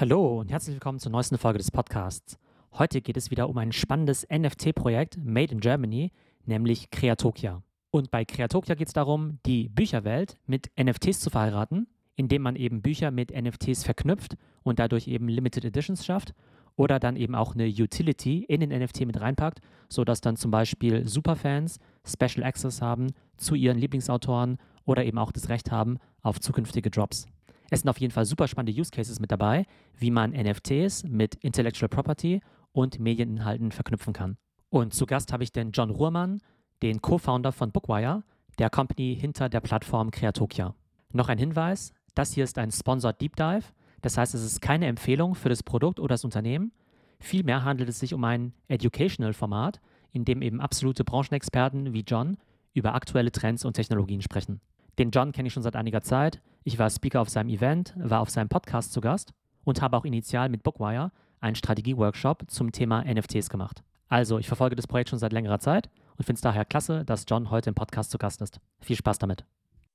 Hallo und herzlich willkommen zur neuesten Folge des Podcasts. Heute geht es wieder um ein spannendes NFT-Projekt Made in Germany, nämlich Creatokia. Und bei Creatokia geht es darum, die Bücherwelt mit NFTs zu verheiraten, indem man eben Bücher mit NFTs verknüpft und dadurch eben Limited Editions schafft oder dann eben auch eine Utility in den NFT mit reinpackt, sodass dann zum Beispiel Superfans Special Access haben zu ihren Lieblingsautoren oder eben auch das Recht haben auf zukünftige Drops. Es sind auf jeden Fall super spannende Use Cases mit dabei, wie man NFTs mit Intellectual Property und Medieninhalten verknüpfen kann. Und zu Gast habe ich den John Ruhrmann, den Co-Founder von Bookwire, der Company hinter der Plattform Creatokia. Noch ein Hinweis, das hier ist ein Sponsored Deep Dive, das heißt, es ist keine Empfehlung für das Produkt oder das Unternehmen. Vielmehr handelt es sich um ein Educational-Format, in dem eben absolute Branchenexperten wie John über aktuelle Trends und Technologien sprechen. Den John kenne ich schon seit einiger Zeit. Ich war Speaker auf seinem Event, war auf seinem Podcast zu Gast und habe auch initial mit Bookwire einen Strategie-Workshop zum Thema NFTs gemacht. Also, ich verfolge das Projekt schon seit längerer Zeit und finde es daher klasse, dass John heute im Podcast zu Gast ist. Viel Spaß damit.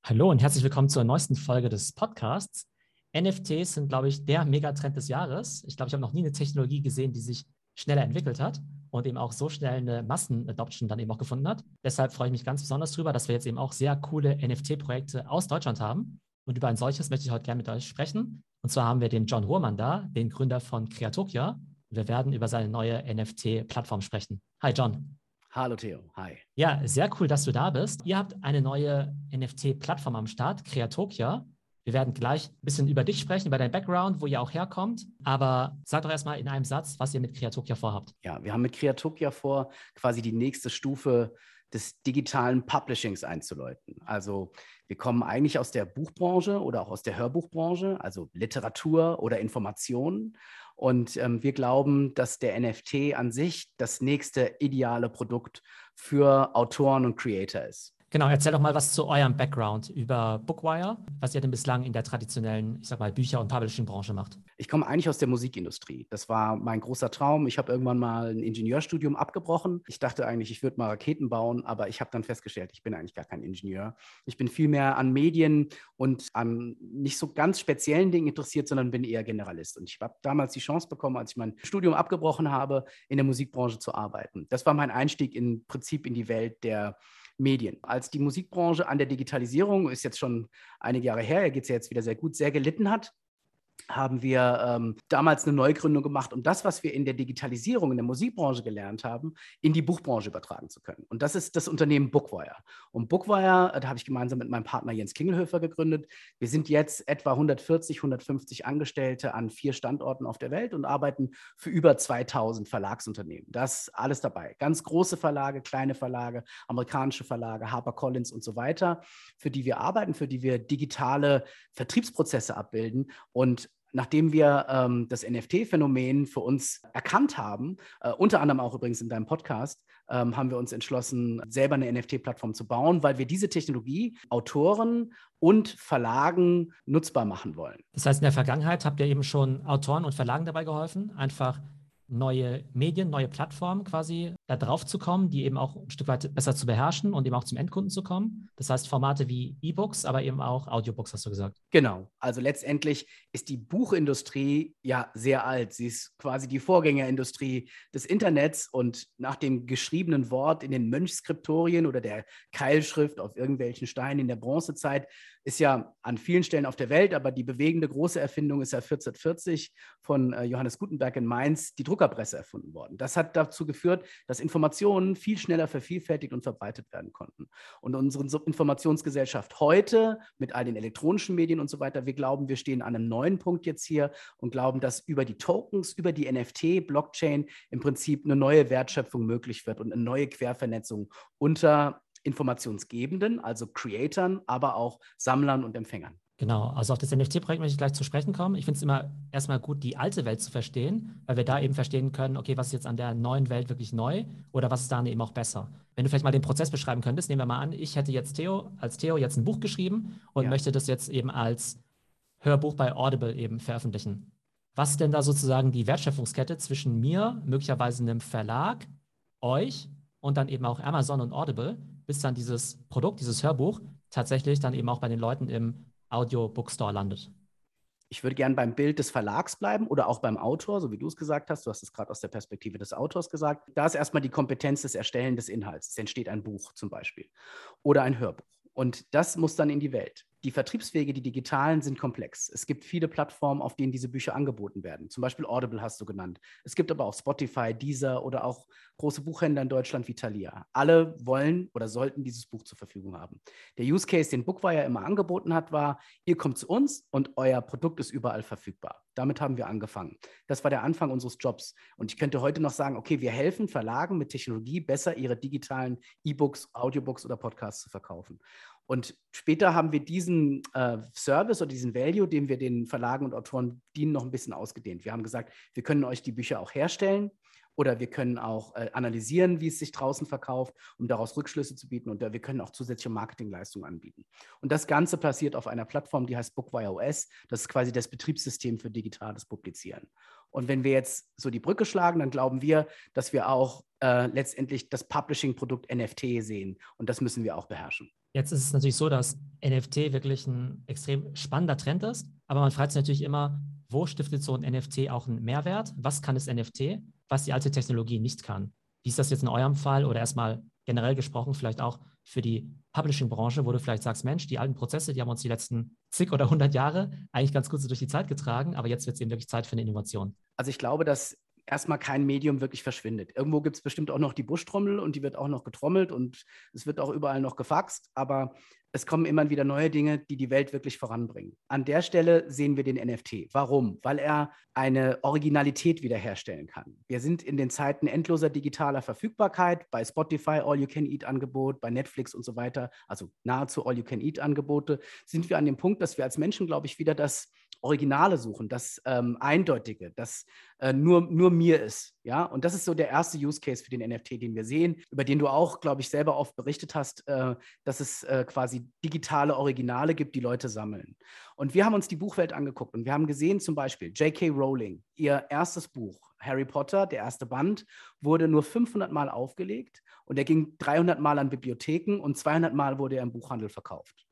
Hallo und herzlich willkommen zur neuesten Folge des Podcasts. NFTs sind, glaube ich, der Megatrend des Jahres. Ich glaube, ich habe noch nie eine Technologie gesehen, die sich schneller entwickelt hat und eben auch so schnell eine Massenadoption dann eben auch gefunden hat. Deshalb freue ich mich ganz besonders darüber, dass wir jetzt eben auch sehr coole NFT-Projekte aus Deutschland haben. Und über ein solches möchte ich heute gerne mit euch sprechen. Und zwar haben wir den John Ruhrmann da, den Gründer von Creatokia. Wir werden über seine neue NFT-Plattform sprechen. Hi John. Hallo Theo, hi. Ja, sehr cool, dass du da bist. Ihr habt eine neue NFT-Plattform am Start, Creatokia. Wir werden gleich ein bisschen über dich sprechen, über deinen Background, wo ihr auch herkommt. Aber sag doch erstmal in einem Satz, was ihr mit Creatokia vorhabt. Ja, wir haben mit Creatokia vor, quasi die nächste Stufe des digitalen Publishings einzuläuten. Also wir kommen eigentlich aus der Buchbranche oder auch aus der Hörbuchbranche, also Literatur oder Informationen. Und ähm, wir glauben, dass der NFT an sich das nächste ideale Produkt für Autoren und Creator ist. Genau, erzähl doch mal was zu eurem Background über Bookwire, was ihr denn bislang in der traditionellen, ich sag mal, Bücher- und Publishing-Branche macht. Ich komme eigentlich aus der Musikindustrie. Das war mein großer Traum. Ich habe irgendwann mal ein Ingenieurstudium abgebrochen. Ich dachte eigentlich, ich würde mal Raketen bauen, aber ich habe dann festgestellt, ich bin eigentlich gar kein Ingenieur. Ich bin vielmehr an Medien und an nicht so ganz speziellen Dingen interessiert, sondern bin eher Generalist. Und ich habe damals die Chance bekommen, als ich mein Studium abgebrochen habe, in der Musikbranche zu arbeiten. Das war mein Einstieg im Prinzip in die Welt der Medien. Als die Musikbranche an der Digitalisierung, ist jetzt schon einige Jahre her, geht es ja jetzt wieder sehr gut, sehr gelitten hat, haben wir ähm, damals eine Neugründung gemacht, um das, was wir in der Digitalisierung in der Musikbranche gelernt haben, in die Buchbranche übertragen zu können. Und das ist das Unternehmen Bookwire. Und Bookwire, äh, da habe ich gemeinsam mit meinem Partner Jens Kingelhöfer gegründet. Wir sind jetzt etwa 140, 150 Angestellte an vier Standorten auf der Welt und arbeiten für über 2000 Verlagsunternehmen. Das alles dabei. Ganz große Verlage, kleine Verlage, amerikanische Verlage, HarperCollins und so weiter, für die wir arbeiten, für die wir digitale Vertriebsprozesse abbilden und nachdem wir ähm, das NFT-Phänomen für uns erkannt haben, äh, unter anderem auch übrigens in deinem Podcast, ähm, haben wir uns entschlossen, selber eine NFT-Plattform zu bauen, weil wir diese Technologie Autoren und Verlagen nutzbar machen wollen. Das heißt, in der Vergangenheit habt ihr eben schon Autoren und Verlagen dabei geholfen, einfach neue Medien, neue Plattformen quasi da drauf zu kommen, die eben auch ein Stück weit besser zu beherrschen und eben auch zum Endkunden zu kommen. Das heißt Formate wie E-Books, aber eben auch Audiobooks, hast du gesagt. Genau. Also letztendlich ist die Buchindustrie ja sehr alt. Sie ist quasi die Vorgängerindustrie des Internets und nach dem geschriebenen Wort in den Mönchskriptorien oder der Keilschrift auf irgendwelchen Steinen in der Bronzezeit ist ja an vielen Stellen auf der Welt, aber die bewegende große Erfindung ist ja 1440 von äh, Johannes Gutenberg in Mainz, die Druckerpresse erfunden worden. Das hat dazu geführt, dass Informationen viel schneller vervielfältigt und verbreitet werden konnten. Und unsere Informationsgesellschaft heute mit all den elektronischen Medien und so weiter, wir glauben, wir stehen an einem neuen Punkt jetzt hier und glauben, dass über die Tokens, über die NFT, Blockchain im Prinzip eine neue Wertschöpfung möglich wird und eine neue Quervernetzung unter Informationsgebenden, also Creatern, aber auch Sammlern und Empfängern. Genau, also auf das NFT-Projekt möchte ich gleich zu sprechen kommen. Ich finde es immer erstmal gut, die alte Welt zu verstehen, weil wir da eben verstehen können, okay, was ist jetzt an der neuen Welt wirklich neu oder was ist da eben auch besser. Wenn du vielleicht mal den Prozess beschreiben könntest, nehmen wir mal an, ich hätte jetzt Theo, als Theo jetzt ein Buch geschrieben und ja. möchte das jetzt eben als Hörbuch bei Audible eben veröffentlichen. Was ist denn da sozusagen die Wertschöpfungskette zwischen mir, möglicherweise einem Verlag, euch und dann eben auch Amazon und Audible? Bis dann dieses Produkt, dieses Hörbuch tatsächlich dann eben auch bei den Leuten im Audio-Bookstore landet. Ich würde gern beim Bild des Verlags bleiben oder auch beim Autor, so wie du es gesagt hast. Du hast es gerade aus der Perspektive des Autors gesagt. Da ist erstmal die Kompetenz des Erstellen des Inhalts. Es entsteht ein Buch zum Beispiel oder ein Hörbuch. Und das muss dann in die Welt. Die Vertriebswege, die digitalen, sind komplex. Es gibt viele Plattformen, auf denen diese Bücher angeboten werden. Zum Beispiel Audible hast du genannt. Es gibt aber auch Spotify, Deezer oder auch große Buchhändler in Deutschland wie Thalia. Alle wollen oder sollten dieses Buch zur Verfügung haben. Der Use Case, den Bookwire immer angeboten hat, war, ihr kommt zu uns und euer Produkt ist überall verfügbar. Damit haben wir angefangen. Das war der Anfang unseres Jobs. Und ich könnte heute noch sagen, okay, wir helfen Verlagen mit Technologie besser, ihre digitalen E-Books, Audiobooks oder Podcasts zu verkaufen. Und später haben wir diesen äh, Service oder diesen Value, den wir den Verlagen und Autoren dienen, noch ein bisschen ausgedehnt. Wir haben gesagt, wir können euch die Bücher auch herstellen oder wir können auch äh, analysieren, wie es sich draußen verkauft, um daraus Rückschlüsse zu bieten. Und äh, wir können auch zusätzliche Marketingleistungen anbieten. Und das Ganze passiert auf einer Plattform, die heißt Bookwire. Das ist quasi das Betriebssystem für digitales Publizieren. Und wenn wir jetzt so die Brücke schlagen, dann glauben wir, dass wir auch äh, letztendlich das Publishing-Produkt NFT sehen. Und das müssen wir auch beherrschen. Jetzt ist es natürlich so, dass NFT wirklich ein extrem spannender Trend ist, aber man fragt sich natürlich immer, wo stiftet so ein NFT auch einen Mehrwert? Was kann das NFT, was die alte Technologie nicht kann? Wie ist das jetzt in eurem Fall oder erstmal generell gesprochen, vielleicht auch für die Publishing-Branche, wo du vielleicht sagst, Mensch, die alten Prozesse, die haben uns die letzten zig oder hundert Jahre eigentlich ganz gut so durch die Zeit getragen, aber jetzt wird es eben wirklich Zeit für eine Innovation. Also ich glaube, dass erstmal kein Medium wirklich verschwindet. Irgendwo gibt es bestimmt auch noch die Buschtrommel und die wird auch noch getrommelt und es wird auch überall noch gefaxt, aber es kommen immer wieder neue Dinge, die die Welt wirklich voranbringen. An der Stelle sehen wir den NFT. Warum? Weil er eine Originalität wiederherstellen kann. Wir sind in den Zeiten endloser digitaler Verfügbarkeit, bei Spotify All-You-Can-Eat-Angebot, bei Netflix und so weiter, also nahezu All-You-Can-Eat-Angebote, sind wir an dem Punkt, dass wir als Menschen, glaube ich, wieder das Originale suchen, das ähm, Eindeutige, das äh, nur, nur mir ist. Ja, und das ist so der erste Use Case für den NFT, den wir sehen, über den du auch, glaube ich, selber oft berichtet hast, äh, dass es äh, quasi digitale Originale gibt, die Leute sammeln. Und wir haben uns die Buchwelt angeguckt und wir haben gesehen, zum Beispiel J.K. Rowling, ihr erstes Buch, Harry Potter, der erste Band, wurde nur 500 Mal aufgelegt und er ging 300 Mal an Bibliotheken und 200 Mal wurde er im Buchhandel verkauft.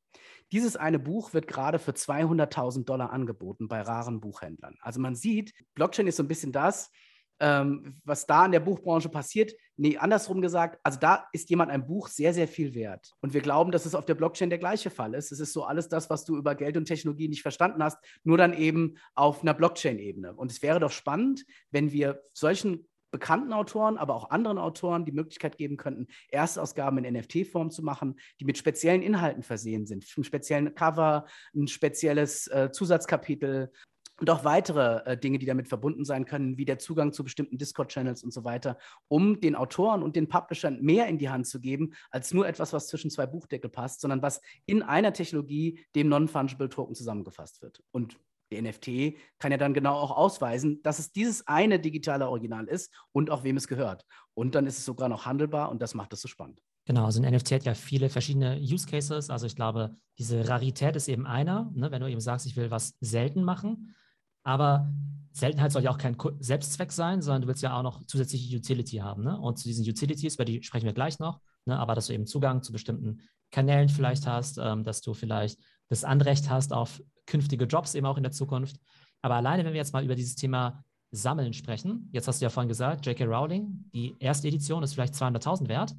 Dieses eine Buch wird gerade für 200.000 Dollar angeboten bei raren Buchhändlern. Also man sieht, Blockchain ist so ein bisschen das, ähm, was da in der Buchbranche passiert. Nee, andersrum gesagt, also da ist jemand ein Buch sehr, sehr viel wert. Und wir glauben, dass es auf der Blockchain der gleiche Fall ist. Es ist so alles das, was du über Geld und Technologie nicht verstanden hast, nur dann eben auf einer Blockchain-Ebene. Und es wäre doch spannend, wenn wir solchen bekannten Autoren, aber auch anderen Autoren die Möglichkeit geben könnten, Erstausgaben in NFT-Form zu machen, die mit speziellen Inhalten versehen sind, einen speziellen Cover, ein spezielles äh, Zusatzkapitel und auch weitere äh, Dinge, die damit verbunden sein können, wie der Zugang zu bestimmten Discord-Channels und so weiter, um den Autoren und den Publishern mehr in die Hand zu geben, als nur etwas, was zwischen zwei Buchdeckel passt, sondern was in einer Technologie, dem Non-Fungible Token, zusammengefasst wird. Und der NFT kann ja dann genau auch ausweisen, dass es dieses eine digitale Original ist und auch wem es gehört. Und dann ist es sogar noch handelbar und das macht es so spannend. Genau, also ein NFT hat ja viele verschiedene Use Cases. Also ich glaube, diese Rarität ist eben einer, ne, wenn du eben sagst, ich will was selten machen. Aber Seltenheit soll ja auch kein Selbstzweck sein, sondern du willst ja auch noch zusätzliche Utility haben. Ne? Und zu diesen Utilities, über die sprechen wir gleich noch, ne? aber dass du eben Zugang zu bestimmten Kanälen vielleicht hast, ähm, dass du vielleicht das Anrecht hast auf künftige Jobs eben auch in der Zukunft. Aber alleine, wenn wir jetzt mal über dieses Thema Sammeln sprechen, jetzt hast du ja vorhin gesagt, J.K. Rowling, die erste Edition ist vielleicht 200.000 wert.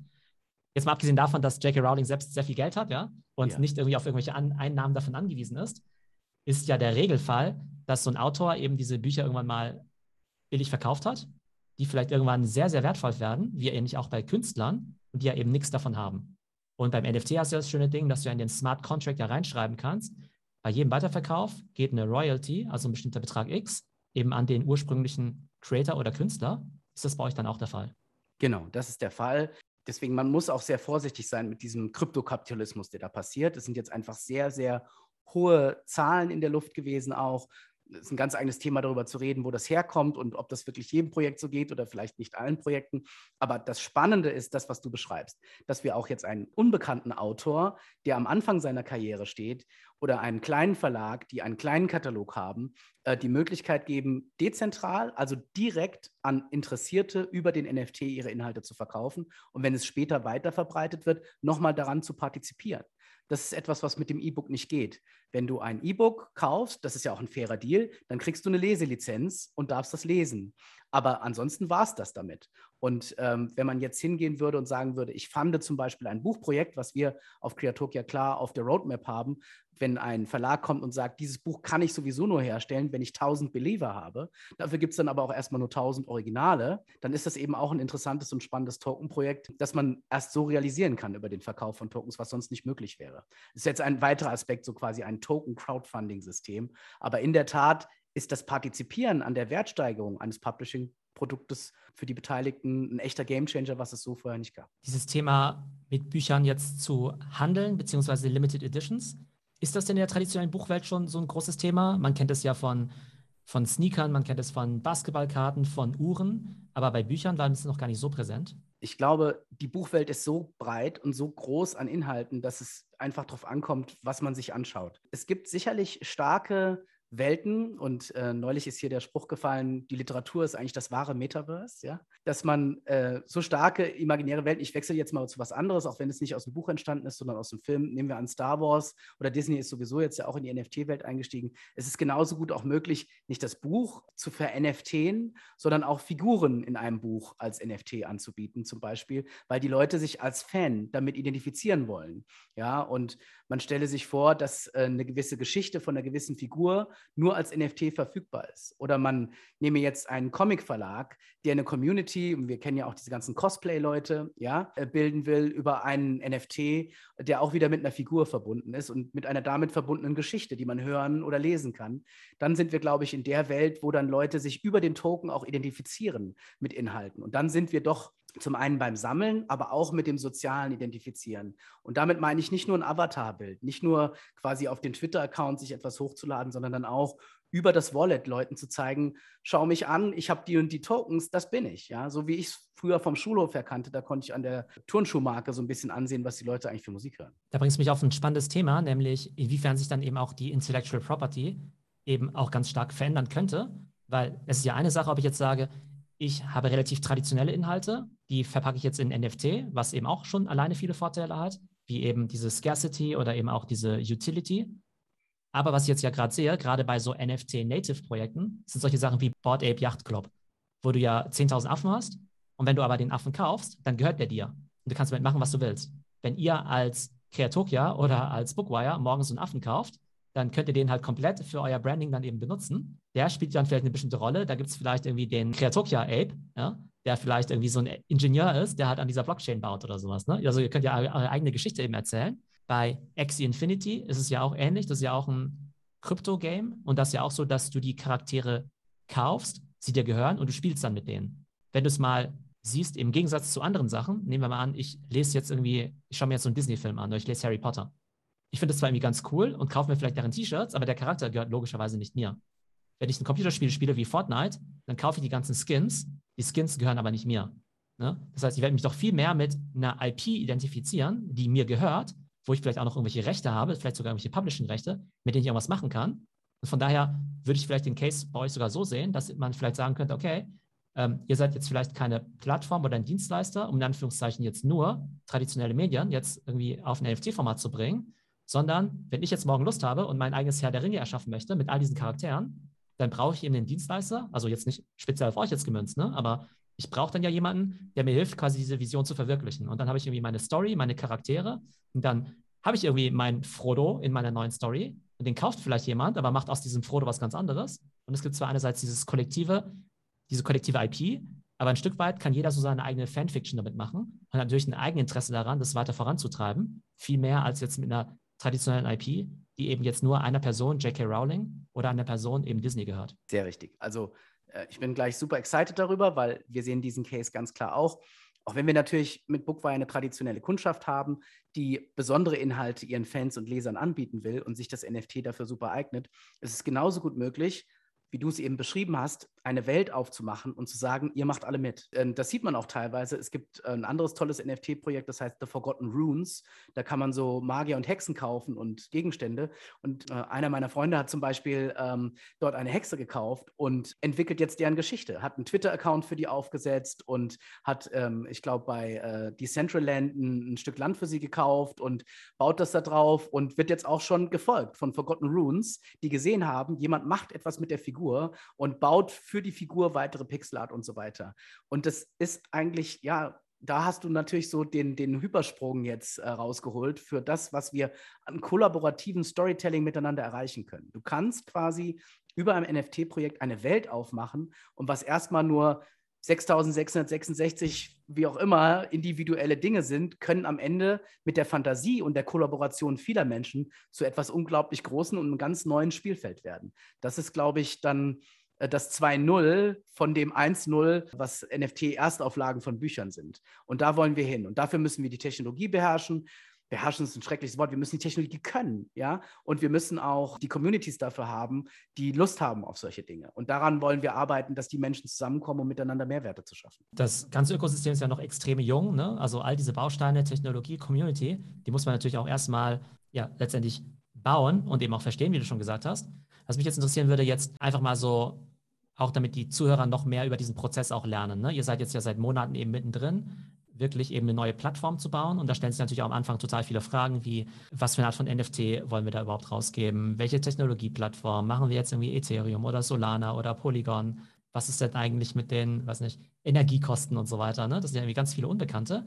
Jetzt mal abgesehen davon, dass J.K. Rowling selbst sehr viel Geld hat, ja, und ja. nicht irgendwie auf irgendwelche An Einnahmen davon angewiesen ist, ist ja der Regelfall, dass so ein Autor eben diese Bücher irgendwann mal billig verkauft hat, die vielleicht irgendwann sehr, sehr wertvoll werden, wie ähnlich auch bei Künstlern, und die ja eben nichts davon haben. Und beim NFT hast du das schöne Ding, dass du in den Smart Contract ja reinschreiben kannst, bei jedem Weiterverkauf geht eine Royalty, also ein bestimmter Betrag X, eben an den ursprünglichen Creator oder Künstler. Ist das bei euch dann auch der Fall? Genau, das ist der Fall. Deswegen, man muss auch sehr vorsichtig sein mit diesem Kryptokapitalismus, der da passiert. Es sind jetzt einfach sehr, sehr hohe Zahlen in der Luft gewesen auch ist ein ganz eigenes Thema, darüber zu reden, wo das herkommt und ob das wirklich jedem Projekt so geht oder vielleicht nicht allen Projekten. Aber das Spannende ist das, was du beschreibst, dass wir auch jetzt einen unbekannten Autor, der am Anfang seiner Karriere steht, oder einen kleinen Verlag, die einen kleinen Katalog haben, äh, die Möglichkeit geben, dezentral, also direkt an Interessierte über den NFT ihre Inhalte zu verkaufen und wenn es später weiter verbreitet wird, nochmal daran zu partizipieren. Das ist etwas, was mit dem E-Book nicht geht. Wenn du ein E-Book kaufst, das ist ja auch ein fairer Deal, dann kriegst du eine Leselizenz und darfst das lesen. Aber ansonsten war es das damit. Und ähm, wenn man jetzt hingehen würde und sagen würde, ich fand zum Beispiel ein Buchprojekt, was wir auf Creatokia klar auf der Roadmap haben, wenn ein Verlag kommt und sagt, dieses Buch kann ich sowieso nur herstellen, wenn ich 1000 Believer habe, dafür gibt es dann aber auch erstmal nur 1000 Originale, dann ist das eben auch ein interessantes und spannendes Token-Projekt, das man erst so realisieren kann über den Verkauf von Tokens, was sonst nicht möglich wäre. Das ist jetzt ein weiterer Aspekt, so quasi ein Token-Crowdfunding-System. Aber in der Tat ist das Partizipieren an der Wertsteigerung eines Publishing-Produktes für die Beteiligten ein echter Gamechanger, was es so vorher nicht gab. Dieses Thema mit Büchern jetzt zu handeln, beziehungsweise Limited Editions, ist das denn in der traditionellen Buchwelt schon so ein großes Thema? Man kennt es ja von, von Sneakern, man kennt es von Basketballkarten, von Uhren, aber bei Büchern war es noch gar nicht so präsent. Ich glaube, die Buchwelt ist so breit und so groß an Inhalten, dass es einfach darauf ankommt, was man sich anschaut. Es gibt sicherlich starke Welten. Und äh, neulich ist hier der Spruch gefallen, die Literatur ist eigentlich das wahre Metaverse, ja. Dass man äh, so starke imaginäre Welten, ich wechsle jetzt mal zu was anderes, auch wenn es nicht aus dem Buch entstanden ist, sondern aus dem Film. Nehmen wir an Star Wars oder Disney ist sowieso jetzt ja auch in die NFT-Welt eingestiegen. Es ist genauso gut auch möglich, nicht das Buch zu ver-NFTen, sondern auch Figuren in einem Buch als NFT anzubieten, zum Beispiel, weil die Leute sich als Fan damit identifizieren wollen. Ja, und man stelle sich vor, dass äh, eine gewisse Geschichte von einer gewissen Figur nur als NFT verfügbar ist. Oder man nehme jetzt einen Comic-Verlag, der eine Community, wir kennen ja auch diese ganzen Cosplay-Leute, ja, äh, bilden will über einen NFT, der auch wieder mit einer Figur verbunden ist und mit einer damit verbundenen Geschichte, die man hören oder lesen kann. Dann sind wir, glaube ich, in der Welt, wo dann Leute sich über den Token auch identifizieren mit Inhalten. Und dann sind wir doch zum einen beim Sammeln, aber auch mit dem sozialen Identifizieren. Und damit meine ich nicht nur ein Avatarbild, nicht nur quasi auf den Twitter-Account sich etwas hochzuladen, sondern dann auch über das Wallet Leuten zu zeigen, schau mich an, ich habe die und die Tokens, das bin ich. Ja, so wie ich es früher vom Schulhof erkannte, da konnte ich an der Turnschuhmarke so ein bisschen ansehen, was die Leute eigentlich für Musik hören. Da bringst du mich auf ein spannendes Thema, nämlich inwiefern sich dann eben auch die Intellectual Property eben auch ganz stark verändern könnte, weil es ist ja eine Sache, ob ich jetzt sage, ich habe relativ traditionelle Inhalte, die verpacke ich jetzt in NFT, was eben auch schon alleine viele Vorteile hat, wie eben diese Scarcity oder eben auch diese Utility. Aber was ich jetzt ja gerade sehe, gerade bei so NFT-Native-Projekten, sind solche Sachen wie Board Ape Yacht Club, wo du ja 10.000 Affen hast und wenn du aber den Affen kaufst, dann gehört der dir. Und du kannst damit machen, was du willst. Wenn ihr als Kreatokia oder als Bookwire morgens einen Affen kauft, dann könnt ihr den halt komplett für euer Branding dann eben benutzen. Der spielt dann vielleicht eine bestimmte Rolle. Da gibt es vielleicht irgendwie den Kreatokia Ape, ja, der vielleicht irgendwie so ein Ingenieur ist, der halt an dieser Blockchain baut oder sowas. Ne? Also ihr könnt ja eure eigene Geschichte eben erzählen. Bei Axie Infinity ist es ja auch ähnlich. Das ist ja auch ein Krypto-Game und das ist ja auch so, dass du die Charaktere kaufst, sie dir gehören und du spielst dann mit denen. Wenn du es mal siehst, im Gegensatz zu anderen Sachen, nehmen wir mal an, ich lese jetzt irgendwie, ich schaue mir jetzt so einen Disney-Film an oder ich lese Harry Potter ich finde das zwar irgendwie ganz cool und kaufe mir vielleicht deren T-Shirts, aber der Charakter gehört logischerweise nicht mir. Wenn ich ein Computerspiel spiele wie Fortnite, dann kaufe ich die ganzen Skins. Die Skins gehören aber nicht mir. Ne? Das heißt, ich werde mich doch viel mehr mit einer IP identifizieren, die mir gehört, wo ich vielleicht auch noch irgendwelche Rechte habe, vielleicht sogar irgendwelche Publishing-Rechte, mit denen ich irgendwas machen kann. Und von daher würde ich vielleicht den Case bei euch sogar so sehen, dass man vielleicht sagen könnte, okay, ähm, ihr seid jetzt vielleicht keine Plattform oder ein Dienstleister, um in Anführungszeichen jetzt nur traditionelle Medien jetzt irgendwie auf ein NFT-Format zu bringen, sondern wenn ich jetzt morgen Lust habe und mein eigenes Herr der Ringe erschaffen möchte mit all diesen Charakteren, dann brauche ich eben den Dienstleister, also jetzt nicht speziell auf euch jetzt gemünzt, ne? aber ich brauche dann ja jemanden, der mir hilft, quasi diese Vision zu verwirklichen. Und dann habe ich irgendwie meine Story, meine Charaktere und dann habe ich irgendwie meinen Frodo in meiner neuen Story und den kauft vielleicht jemand, aber macht aus diesem Frodo was ganz anderes. Und es gibt zwar einerseits dieses kollektive, diese kollektive IP, aber ein Stück weit kann jeder so seine eigene Fanfiction damit machen und hat natürlich ein Eigeninteresse daran, das weiter voranzutreiben. Viel mehr als jetzt mit einer traditionellen IP, die eben jetzt nur einer Person, J.K. Rowling, oder einer Person eben Disney gehört. Sehr richtig. Also äh, ich bin gleich super excited darüber, weil wir sehen diesen Case ganz klar auch. Auch wenn wir natürlich mit Bookwire eine traditionelle Kundschaft haben, die besondere Inhalte ihren Fans und Lesern anbieten will und sich das NFT dafür super eignet, ist es genauso gut möglich, wie du es eben beschrieben hast, eine Welt aufzumachen und zu sagen, ihr macht alle mit. Ähm, das sieht man auch teilweise. Es gibt ein anderes tolles NFT-Projekt, das heißt The Forgotten Runes. Da kann man so Magier und Hexen kaufen und Gegenstände. Und äh, einer meiner Freunde hat zum Beispiel ähm, dort eine Hexe gekauft und entwickelt jetzt deren Geschichte, hat einen Twitter-Account für die aufgesetzt und hat, ähm, ich glaube, bei äh, Decentraland ein, ein Stück Land für sie gekauft und baut das da drauf und wird jetzt auch schon gefolgt von Forgotten Runes, die gesehen haben, jemand macht etwas mit der Figur und baut für die Figur weitere Pixelart und so weiter. Und das ist eigentlich, ja, da hast du natürlich so den, den Hypersprung jetzt äh, rausgeholt für das, was wir an kollaborativen Storytelling miteinander erreichen können. Du kannst quasi über ein NFT-Projekt eine Welt aufmachen und was erstmal nur 6666, wie auch immer, individuelle Dinge sind, können am Ende mit der Fantasie und der Kollaboration vieler Menschen zu etwas unglaublich Großen und einem ganz neuen Spielfeld werden. Das ist, glaube ich, dann das 2.0 von dem 1.0, was NFT-Erstauflagen von Büchern sind. Und da wollen wir hin. Und dafür müssen wir die Technologie beherrschen beherrschen ist ein schreckliches Wort, wir müssen die Technologie können, ja, und wir müssen auch die Communities dafür haben, die Lust haben auf solche Dinge. Und daran wollen wir arbeiten, dass die Menschen zusammenkommen, um miteinander Mehrwerte zu schaffen. Das ganze Ökosystem ist ja noch extrem jung, ne? Also all diese Bausteine, Technologie, Community, die muss man natürlich auch erstmal ja letztendlich bauen und eben auch verstehen, wie du schon gesagt hast. Was mich jetzt interessieren würde, jetzt einfach mal so auch damit die Zuhörer noch mehr über diesen Prozess auch lernen. Ne? Ihr seid jetzt ja seit Monaten eben mittendrin wirklich eben eine neue Plattform zu bauen. Und da stellen sich natürlich auch am Anfang total viele Fragen, wie was für eine Art von NFT wollen wir da überhaupt rausgeben? Welche Technologieplattform? Machen wir jetzt irgendwie Ethereum oder Solana oder Polygon? Was ist denn eigentlich mit den, weiß nicht, Energiekosten und so weiter? Ne? Das sind ja irgendwie ganz viele Unbekannte.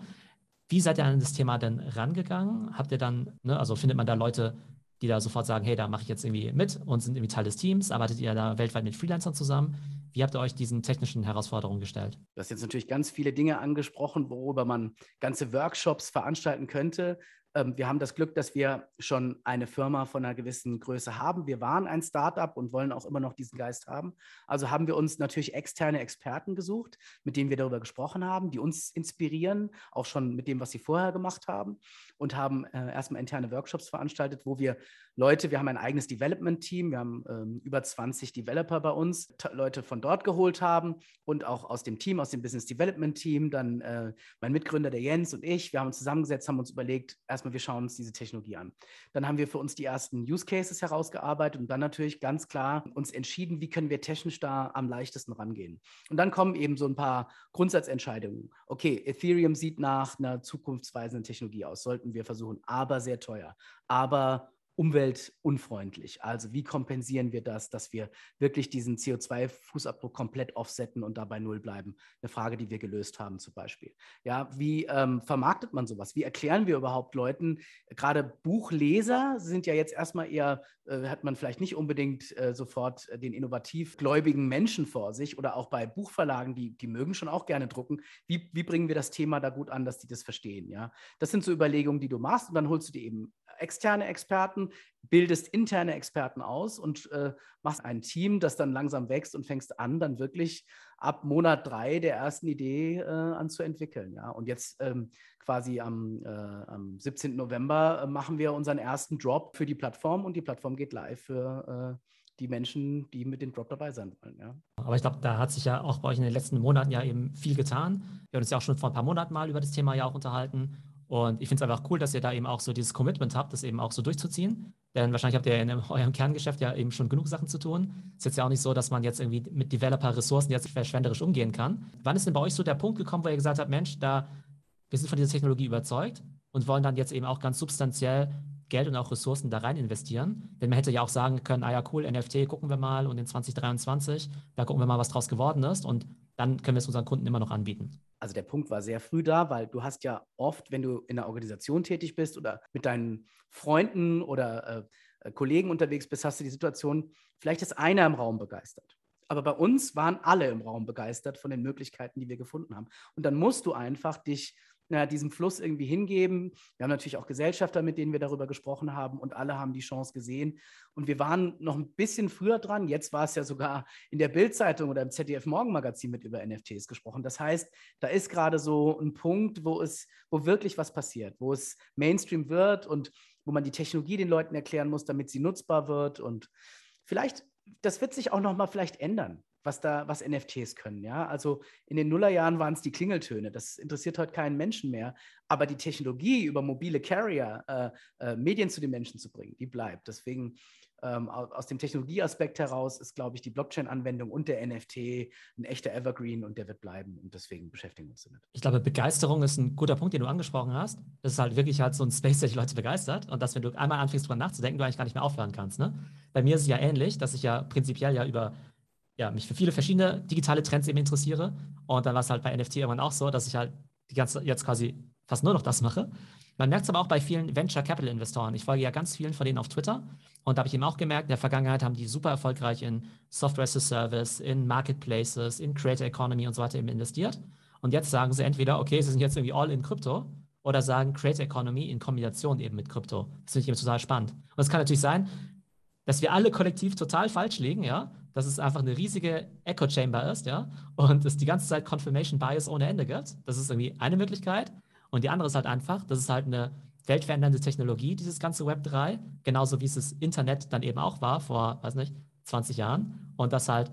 Wie seid ihr an das Thema denn rangegangen? Habt ihr dann, ne, also findet man da Leute, die da sofort sagen, hey, da mache ich jetzt irgendwie mit und sind irgendwie Teil des Teams? Arbeitet ihr da weltweit mit Freelancern zusammen? Wie habt ihr euch diesen technischen Herausforderungen gestellt? Du hast jetzt natürlich ganz viele Dinge angesprochen, worüber man ganze Workshops veranstalten könnte. Ähm, wir haben das Glück, dass wir schon eine Firma von einer gewissen Größe haben. Wir waren ein Startup und wollen auch immer noch diesen Geist haben. Also haben wir uns natürlich externe Experten gesucht, mit denen wir darüber gesprochen haben, die uns inspirieren, auch schon mit dem, was sie vorher gemacht haben und haben äh, erstmal interne Workshops veranstaltet, wo wir Leute, wir haben ein eigenes Development-Team, wir haben ähm, über 20 Developer bei uns, Leute von dort geholt haben und auch aus dem Team, aus dem Business Development-Team, dann äh, mein Mitgründer, der Jens und ich, wir haben uns zusammengesetzt, haben uns überlegt, erstmal, wir schauen uns diese Technologie an. Dann haben wir für uns die ersten Use Cases herausgearbeitet und dann natürlich ganz klar uns entschieden, wie können wir technisch da am leichtesten rangehen. Und dann kommen eben so ein paar Grundsatzentscheidungen. Okay, Ethereum sieht nach einer zukunftsweisenden Technologie aus, sollten wir versuchen, aber sehr teuer, aber umweltunfreundlich. Also wie kompensieren wir das, dass wir wirklich diesen CO2-Fußabdruck komplett offsetten und dabei null bleiben? Eine Frage, die wir gelöst haben zum Beispiel. Ja, wie ähm, vermarktet man sowas? Wie erklären wir überhaupt Leuten, gerade Buchleser sind ja jetzt erstmal eher, äh, hat man vielleicht nicht unbedingt äh, sofort den innovativ gläubigen Menschen vor sich oder auch bei Buchverlagen, die, die mögen schon auch gerne drucken. Wie, wie bringen wir das Thema da gut an, dass die das verstehen? Ja, das sind so Überlegungen, die du machst und dann holst du dir eben externe Experten, bildest interne Experten aus und äh, machst ein Team, das dann langsam wächst und fängst an, dann wirklich ab Monat drei der ersten Idee äh, an zu entwickeln. Ja? Und jetzt ähm, quasi am, äh, am 17. November äh, machen wir unseren ersten Drop für die Plattform und die Plattform geht live für äh, die Menschen, die mit dem Drop dabei sein wollen. Ja. Aber ich glaube, da hat sich ja auch bei euch in den letzten Monaten ja eben viel getan. Wir haben uns ja auch schon vor ein paar Monaten mal über das Thema ja auch unterhalten. Und ich finde es einfach cool, dass ihr da eben auch so dieses Commitment habt, das eben auch so durchzuziehen. Denn wahrscheinlich habt ihr in eurem Kerngeschäft ja eben schon genug Sachen zu tun. Es ist jetzt ja auch nicht so, dass man jetzt irgendwie mit Developer-Ressourcen jetzt verschwenderisch umgehen kann. Wann ist denn bei euch so der Punkt gekommen, wo ihr gesagt habt, Mensch, da, wir sind von dieser Technologie überzeugt und wollen dann jetzt eben auch ganz substanziell Geld und auch Ressourcen da rein investieren. Denn man hätte ja auch sagen können, ah ja, cool, NFT, gucken wir mal und in 2023, da gucken wir mal, was draus geworden ist. Und dann können wir es unseren Kunden immer noch anbieten. Also der Punkt war sehr früh da, weil du hast ja oft, wenn du in einer Organisation tätig bist oder mit deinen Freunden oder äh, Kollegen unterwegs bist, hast du die Situation, vielleicht ist einer im Raum begeistert. Aber bei uns waren alle im Raum begeistert von den Möglichkeiten, die wir gefunden haben. Und dann musst du einfach dich na, diesem Fluss irgendwie hingeben. Wir haben natürlich auch Gesellschafter, mit denen wir darüber gesprochen haben und alle haben die Chance gesehen. Und wir waren noch ein bisschen früher dran. Jetzt war es ja sogar in der Bildzeitung oder im ZDF Morgenmagazin mit über NFTs gesprochen. Das heißt, da ist gerade so ein Punkt, wo es, wo wirklich was passiert, wo es Mainstream wird und wo man die Technologie den Leuten erklären muss, damit sie nutzbar wird. Und vielleicht das wird sich auch noch mal vielleicht ändern was da, was NFTs können. Ja, also in den Nullerjahren waren es die Klingeltöne. Das interessiert heute keinen Menschen mehr. Aber die Technologie über mobile Carrier äh, äh, Medien zu den Menschen zu bringen, die bleibt. Deswegen ähm, aus dem Technologieaspekt heraus ist, glaube ich, die Blockchain-Anwendung und der NFT ein echter Evergreen und der wird bleiben und deswegen beschäftigen wir uns damit. Ich glaube, Begeisterung ist ein guter Punkt, den du angesprochen hast. Das ist halt wirklich halt so ein Space, der die Leute begeistert und dass, wenn du einmal anfängst, darüber nachzudenken, du eigentlich gar nicht mehr aufhören kannst. Ne? Bei mir ist es ja ähnlich, dass ich ja prinzipiell ja über ja, mich für viele verschiedene digitale Trends eben interessiere. Und dann war es halt bei NFT irgendwann auch so, dass ich halt die ganze, jetzt quasi fast nur noch das mache. Man merkt es aber auch bei vielen Venture Capital Investoren. Ich folge ja ganz vielen von denen auf Twitter und da habe ich eben auch gemerkt, in der Vergangenheit haben die super erfolgreich in Software as a Service, in Marketplaces, in Creator Economy und so weiter eben investiert. Und jetzt sagen sie entweder, okay, sie sind jetzt irgendwie all in Krypto oder sagen Creator Economy in Kombination eben mit Krypto. Das finde ich eben total spannend. Und es kann natürlich sein, dass wir alle kollektiv total falsch liegen, ja, dass es einfach eine riesige Echo Chamber ist, ja, und es die ganze Zeit Confirmation Bias ohne Ende gibt. Das ist irgendwie eine Möglichkeit. Und die andere ist halt einfach, das ist halt eine weltverändernde Technologie, dieses ganze Web 3, genauso wie es das Internet dann eben auch war vor, weiß nicht, 20 Jahren. Und dass halt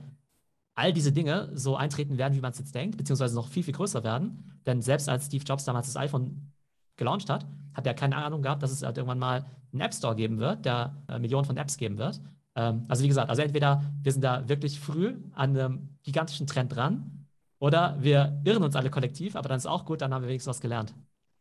all diese Dinge so eintreten werden, wie man es jetzt denkt, beziehungsweise noch viel, viel größer werden. Denn selbst als Steve Jobs damals das iPhone gelauncht hat, hat er keine Ahnung gehabt, dass es halt irgendwann mal einen App Store geben wird, der äh, Millionen von Apps geben wird. Ähm, also wie gesagt, also entweder wir sind da wirklich früh an einem gigantischen Trend dran oder wir irren uns alle kollektiv, aber dann ist auch gut, dann haben wir wenigstens was gelernt.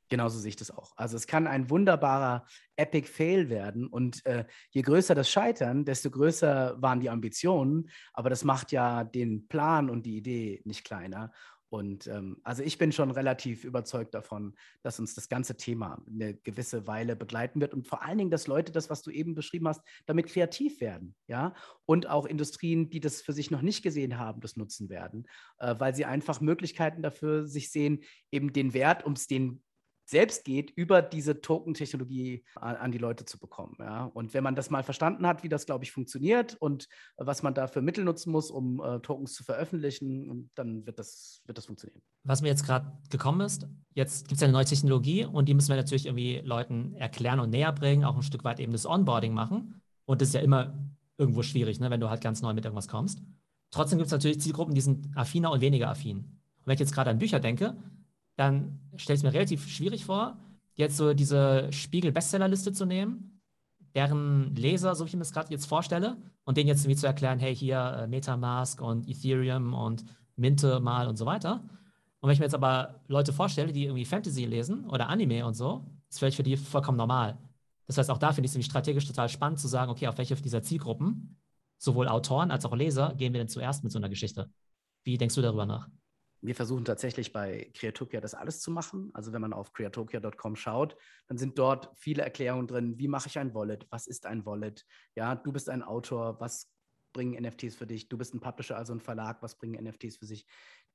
Genauso sehe ich das auch. Also es kann ein wunderbarer Epic Fail werden und äh, je größer das Scheitern, desto größer waren die Ambitionen, aber das macht ja den Plan und die Idee nicht kleiner. Und ähm, also ich bin schon relativ überzeugt davon, dass uns das ganze Thema eine gewisse Weile begleiten wird und vor allen Dingen, dass Leute das, was du eben beschrieben hast, damit kreativ werden, ja, und auch Industrien, die das für sich noch nicht gesehen haben, das nutzen werden, äh, weil sie einfach Möglichkeiten dafür sich sehen, eben den Wert, um es den selbst geht, über diese Token-Technologie an, an, die Leute zu bekommen. Ja? Und wenn man das mal verstanden hat, wie das, glaube ich, funktioniert und was man da für Mittel nutzen muss, um äh, Tokens zu veröffentlichen, dann wird das, wird das funktionieren. Was mir jetzt gerade gekommen ist, jetzt gibt es eine neue Technologie und die müssen wir natürlich irgendwie Leuten erklären und näher bringen, auch ein Stück weit eben das Onboarding machen. Und das ist ja immer irgendwo schwierig, ne, wenn du halt ganz neu mit irgendwas kommst. Trotzdem gibt es natürlich Zielgruppen, die sind affiner und weniger affin. Und wenn ich jetzt gerade an Bücher denke, dann stelle ich es mir relativ schwierig vor, jetzt so diese Spiegel-Bestsellerliste zu nehmen, deren Leser, so wie ich mir das gerade jetzt vorstelle, und denen jetzt irgendwie zu erklären, hey, hier äh, Metamask und Ethereum und Minte mal und so weiter. Und wenn ich mir jetzt aber Leute vorstelle, die irgendwie Fantasy lesen oder Anime und so, ist vielleicht für die vollkommen normal. Das heißt, auch da finde ich es strategisch total spannend zu sagen, okay, auf welche dieser Zielgruppen, sowohl Autoren als auch Leser, gehen wir denn zuerst mit so einer Geschichte? Wie denkst du darüber nach? Wir versuchen tatsächlich bei Creatopia das alles zu machen. Also wenn man auf creatopia.com schaut, dann sind dort viele Erklärungen drin. Wie mache ich ein Wallet? Was ist ein Wallet? Ja, du bist ein Autor. Was bringen NFTs für dich? Du bist ein Publisher, also ein Verlag. Was bringen NFTs für sich?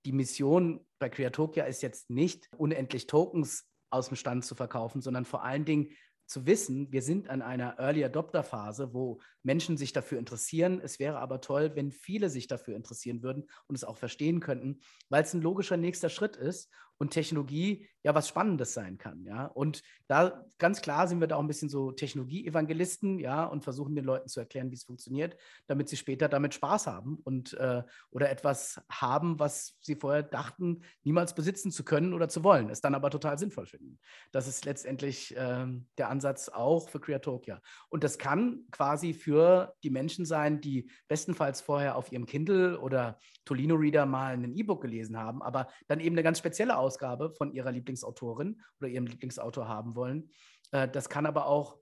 Die Mission bei Creatopia ist jetzt nicht unendlich Tokens aus dem Stand zu verkaufen, sondern vor allen Dingen zu wissen, wir sind an einer Early Adopter Phase, wo Menschen sich dafür interessieren. Es wäre aber toll, wenn viele sich dafür interessieren würden und es auch verstehen könnten, weil es ein logischer nächster Schritt ist und Technologie ja was Spannendes sein kann, ja. Und da ganz klar sind wir da auch ein bisschen so Technologie-Evangelisten, ja, und versuchen den Leuten zu erklären, wie es funktioniert, damit sie später damit Spaß haben und äh, oder etwas haben, was sie vorher dachten, niemals besitzen zu können oder zu wollen, es dann aber total sinnvoll finden. Das ist letztendlich äh, der Ansatz auch für Creatopia. Und das kann quasi für die Menschen sein, die bestenfalls vorher auf ihrem Kindle oder Tolino Reader mal ein E-Book gelesen haben, aber dann eben eine ganz spezielle Ausgabe von ihrer Lieblingsautorin oder ihrem Lieblingsautor haben wollen. Äh, das kann aber auch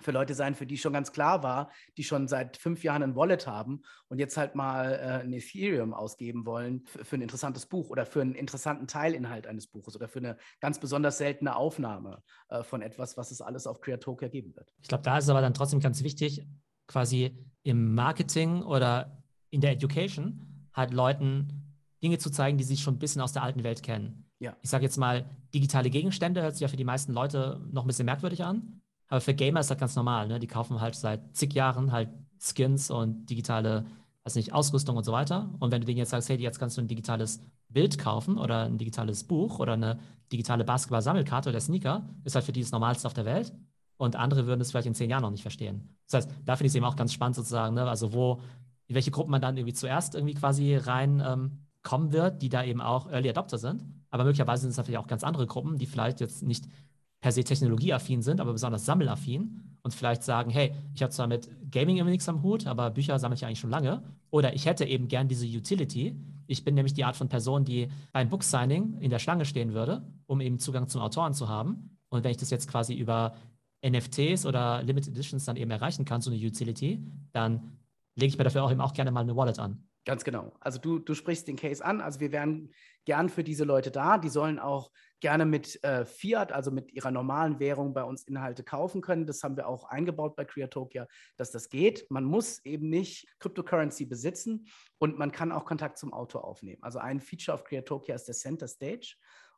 für Leute sein, für die schon ganz klar war, die schon seit fünf Jahren ein Wallet haben und jetzt halt mal äh, ein Ethereum ausgeben wollen für, für, ein interessantes Buch oder für einen interessanten Teilinhalt eines Buches oder für eine ganz besonders seltene Aufnahme äh, von etwas, was es alles auf Creatokia geben wird. Ich glaube, da ist es aber dann trotzdem ganz wichtig, quasi im Marketing oder in der Education halt Leuten Dinge zu zeigen, die sie schon ein bisschen aus der alten Welt kennen. Ja. Ich sage jetzt mal, digitale Gegenstände hört sich ja für die meisten Leute noch ein bisschen merkwürdig an. Aber für Gamer ist das ganz normal. Ne? Die kaufen halt seit zig Jahren halt Skins und digitale, weiß nicht, Ausrüstung und so weiter. Und wenn du denen jetzt sagst, hey, jetzt kannst du ein digitales Bild kaufen oder ein digitales Buch oder eine digitale Basketball-Sammelkarte oder Sneaker, ist halt für die das Normalste auf der Welt. Und andere würden es vielleicht in zehn Jahren noch nicht verstehen. Das heißt, da finde ich es eben auch ganz spannend sozusagen, ne? also wo in welche Gruppen man dann irgendwie zuerst irgendwie quasi rein ähm, kommen wird, die da eben auch Early Adopter sind. Aber möglicherweise sind es natürlich auch ganz andere Gruppen, die vielleicht jetzt nicht per se technologieaffin sind, aber besonders sammelaffin und vielleicht sagen, hey, ich habe zwar mit Gaming immer nichts am Hut, aber Bücher sammle ich eigentlich schon lange. Oder ich hätte eben gern diese Utility. Ich bin nämlich die Art von Person, die beim Booksigning in der Schlange stehen würde, um eben Zugang zum Autoren zu haben. Und wenn ich das jetzt quasi über NFTs oder Limited Editions dann eben erreichen kann, so eine Utility, dann lege ich mir dafür auch eben auch gerne mal eine Wallet an. Ganz genau. Also du, du sprichst den Case an. Also wir wären gern für diese Leute da. Die sollen auch gerne mit äh, Fiat, also mit ihrer normalen Währung bei uns Inhalte kaufen können. Das haben wir auch eingebaut bei Creatopia, dass das geht. Man muss eben nicht Cryptocurrency besitzen und man kann auch Kontakt zum Auto aufnehmen. Also ein Feature auf Creatopia ist der Center Stage.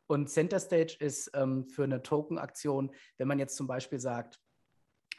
Und Center Stage ist ähm, für eine Token-Aktion, wenn man jetzt zum Beispiel sagt,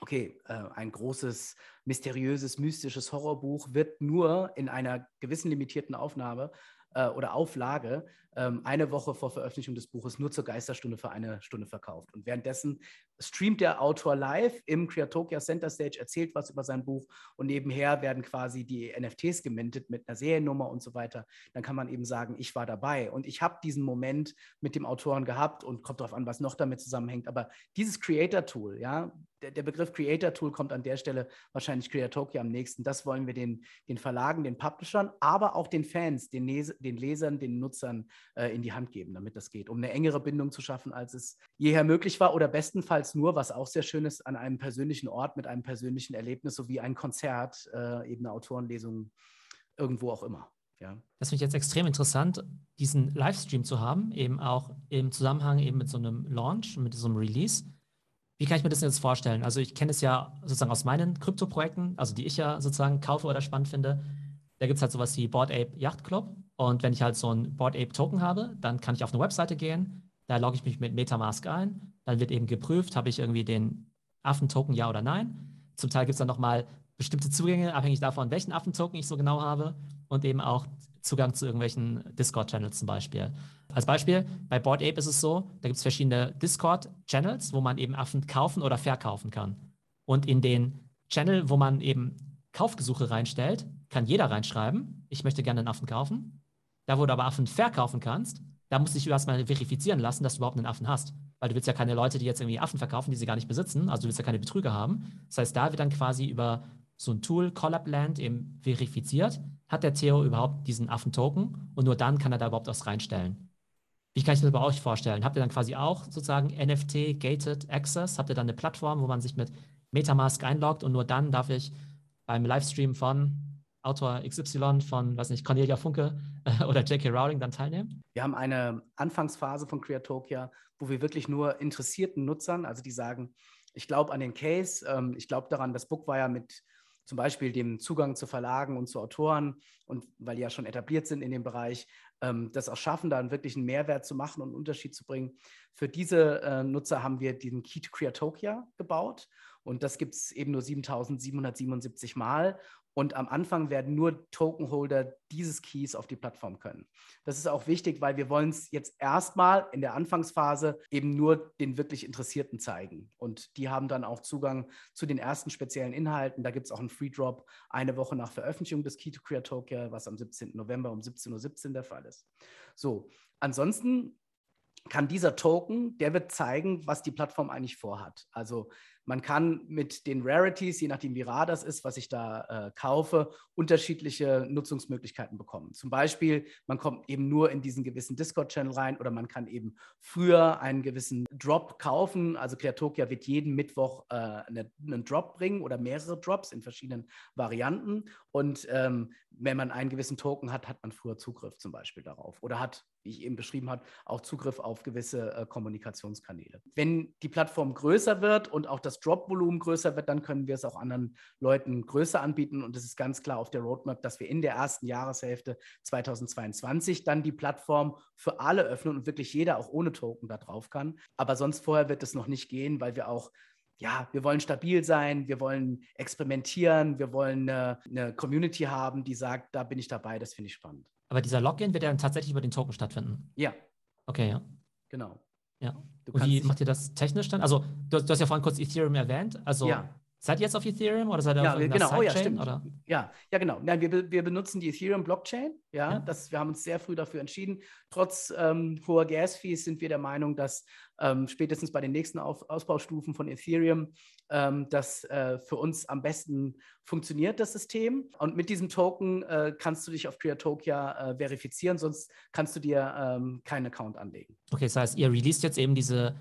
okay, äh, ein großes, mysteriöses, mystisches Horrorbuch wird nur in einer gewissen limitierten Aufnahme äh, oder Auflage eine Woche vor Veröffentlichung des Buches nur zur Geisterstunde für eine Stunde verkauft. Und währenddessen streamt der Autor live im Creatokia Center Stage, erzählt was über sein Buch und nebenher werden quasi die NFTs gemintet mit einer Seriennummer und so weiter. Dann kann man eben sagen, ich war dabei und ich habe diesen Moment mit dem Autoren gehabt und kommt darauf an, was noch damit zusammenhängt. Aber dieses Creator-Tool, ja, der, der, Begriff Creator-Tool kommt an der Stelle wahrscheinlich Creatokia am nächsten. Das wollen wir den, den Verlagen, den Publishern, aber auch den Fans, den, Les den Lesern, den Nutzern äh, in die Hand geben, damit das geht, um eine engere Bindung zu schaffen, als es jeher möglich war oder bestenfalls nur, was auch sehr schön ist, an einem persönlichen Ort mit einem persönlichen Erlebnis, so wie ein Konzert, äh, eben eine Autorenlesung, irgendwo auch immer. Ja. Das finde ich jetzt extrem interessant, diesen Livestream zu haben, eben auch im Zusammenhang eben mit so einem Launch, mit so einem Release. Wie kann ich mir das jetzt vorstellen? Also ich kenne es ja sozusagen aus meinen Krypto-Projekten, also die ich ja sozusagen kaufe oder spannend finde. Da gibt es halt sowas wie Board Ape Yacht Club. Und wenn ich halt so ein Board Ape Token habe, dann kann ich auf eine Webseite gehen, da logge ich mich mit Metamask ein, dann wird eben geprüft, habe ich irgendwie den Affen-Token ja oder nein. Zum Teil gibt es dann nochmal bestimmte Zugänge, abhängig davon, welchen Affen-Token ich so genau habe und eben auch Zugang zu irgendwelchen Discord-Channels zum Beispiel. Als Beispiel, bei Board Ape ist es so, da gibt es verschiedene Discord-Channels, wo man eben Affen kaufen oder verkaufen kann. Und in den Channel, wo man eben Kaufgesuche reinstellt, kann jeder reinschreiben, ich möchte gerne einen Affen kaufen. Da, wo du aber Affen verkaufen kannst, da musst du dich erstmal verifizieren lassen, dass du überhaupt einen Affen hast. Weil du willst ja keine Leute, die jetzt irgendwie Affen verkaufen, die sie gar nicht besitzen. Also du willst ja keine Betrüger haben. Das heißt, da wird dann quasi über so ein Tool, Collabland, eben verifiziert, hat der Theo überhaupt diesen Affen-Token und nur dann kann er da überhaupt was reinstellen. Wie kann ich das bei euch vorstellen? Habt ihr dann quasi auch sozusagen NFT, Gated Access? Habt ihr dann eine Plattform, wo man sich mit Metamask einloggt und nur dann darf ich beim Livestream von Autor XY von, weiß nicht, Cornelia Funke äh, oder J.K. Rowling dann teilnehmen? Wir haben eine Anfangsphase von Creatopia, wo wir wirklich nur interessierten Nutzern, also die sagen, ich glaube an den Case, ähm, ich glaube daran, dass Bookwire mit zum Beispiel dem Zugang zu Verlagen und zu Autoren und weil die ja schon etabliert sind in dem Bereich, ähm, das auch schaffen, da einen wirklichen Mehrwert zu machen und einen Unterschied zu bringen. Für diese äh, Nutzer haben wir diesen Key to Creatopia gebaut und das gibt es eben nur 7777 Mal. Und am Anfang werden nur Tokenholder dieses Keys auf die Plattform können. Das ist auch wichtig, weil wir wollen es jetzt erstmal in der Anfangsphase eben nur den wirklich Interessierten zeigen. Und die haben dann auch Zugang zu den ersten speziellen Inhalten. Da gibt es auch einen Free Drop eine Woche nach Veröffentlichung des Key to Creatopia, was am 17. November um 17.17 Uhr 17 der Fall ist. So, ansonsten kann dieser Token, der wird zeigen, was die Plattform eigentlich vorhat. Also man kann mit den Rarities, je nachdem wie rar das ist, was ich da äh, kaufe, unterschiedliche Nutzungsmöglichkeiten bekommen. Zum Beispiel, man kommt eben nur in diesen gewissen Discord-Channel rein oder man kann eben früher einen gewissen Drop kaufen. Also Creatokia wird jeden Mittwoch äh, eine, einen Drop bringen oder mehrere Drops in verschiedenen Varianten. Und ähm, wenn man einen gewissen Token hat, hat man früher Zugriff zum Beispiel darauf oder hat, wie ich eben beschrieben habe, auch Zugriff auf gewisse äh, Kommunikationskanäle. Wenn die Plattform größer wird und auch das Drop-Volumen größer wird, dann können wir es auch anderen Leuten größer anbieten. Und es ist ganz klar auf der Roadmap, dass wir in der ersten Jahreshälfte 2022 dann die Plattform für alle öffnen und wirklich jeder auch ohne Token da drauf kann. Aber sonst vorher wird es noch nicht gehen, weil wir auch ja, wir wollen stabil sein, wir wollen experimentieren, wir wollen eine, eine, Community haben, die sagt, da bin ich dabei, das finde ich spannend. Aber dieser Login wird ja dann tatsächlich über den Token stattfinden. Ja. Okay, ja. Genau. Ja. Und wie macht ihr das technisch dann? Also, du, du, hast ja vorhin kurz Ethereum erwähnt. Also, ja. Seid ihr jetzt auf Ethereum oder seid ihr ja, auf wir, genau, oh, ja, Sidechain, stimmt. oder? Ja, ja, genau. Nein, wir, wir benutzen die Ethereum Blockchain. Ja, Ja. Das, wir haben uns sehr früh dafür entschieden. Trotz ähm, hoher Gas-Fees sind wir der Meinung, dass ähm, spätestens bei den nächsten Auf Ausbaustufen von Ethereum ähm, das äh, für uns am besten funktioniert, das System. Und mit diesem Token äh, kannst du dich auf Creatokia äh, verifizieren, sonst kannst du dir ähm, keinen Account anlegen. Okay, das heißt, ihr released jetzt eben diese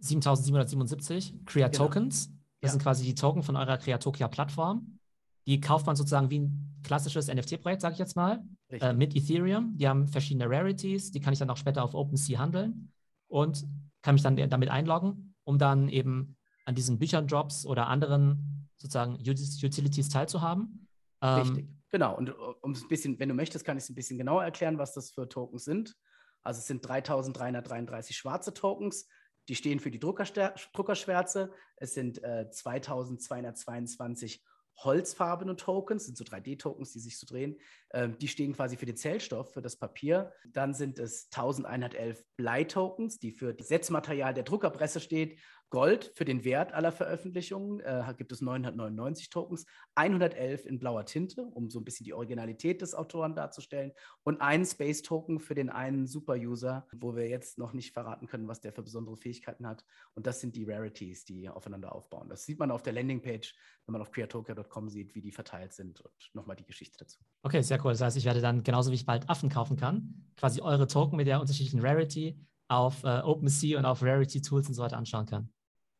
7777 Crea Genau. Tokens. Das Ja. sind quasi die Token von eurer Creatokia-Plattform. Die kauft man sozusagen wie ein klassisches NFT-Projekt, sage ich jetzt mal, äh, mit Ethereum. Die haben verschiedene Rarities, die kann ich dann auch später auf OpenSea handeln und kann mich dann damit einloggen, um dann eben an diesen Büchern-Drops oder anderen sozusagen Utilities teilzuhaben. Ähm, Richtig, genau. Und um es ein bisschen, wenn du möchtest, kann ich es ein bisschen genauer erklären, was das für Tokens sind. Also es sind 3333 schwarze Tokens, die stehen für die Druckerschwärze. Es sind äh, 2222 holzfarbene Tokens, sind so 3D-Tokens, die sich so drehen. Ähm, die stehen quasi für den Zellstoff, für das Papier. Dann sind es 1111 Bleitokens, die für das Setzmaterial der Druckerpresse steht. Gold für den Wert aller Veröffentlichungen äh, gibt es 999 Tokens, 111 in blauer Tinte, um so ein bisschen die Originalität des Autoren darzustellen und einen Space Token für den einen Super-User, wo wir jetzt noch nicht verraten können, was der für besondere Fähigkeiten hat. Und das sind die Rarities, die aufeinander aufbauen. Das sieht man auf der Landingpage, wenn man auf creatokia.com sieht, wie die verteilt sind und nochmal die Geschichte dazu. Okay, sehr cool. Das heißt, ich werde dann genauso wie ich bald Affen kaufen kann, quasi eure Token mit der unterschiedlichen Rarity auf äh, OpenSea und auf Rarity Tools und so weiter anschauen kann.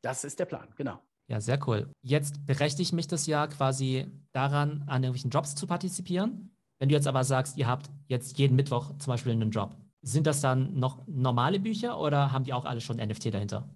Das ist der Plan, genau. Ja, sehr cool. Jetzt berechtigt mich das ja quasi daran, an irgendwelchen Jobs zu partizipieren. Wenn du jetzt aber sagst, ihr habt jetzt jeden Mittwoch zum Beispiel einen Job, sind das dann noch normale Bücher oder haben die auch alle schon NFT dahinter?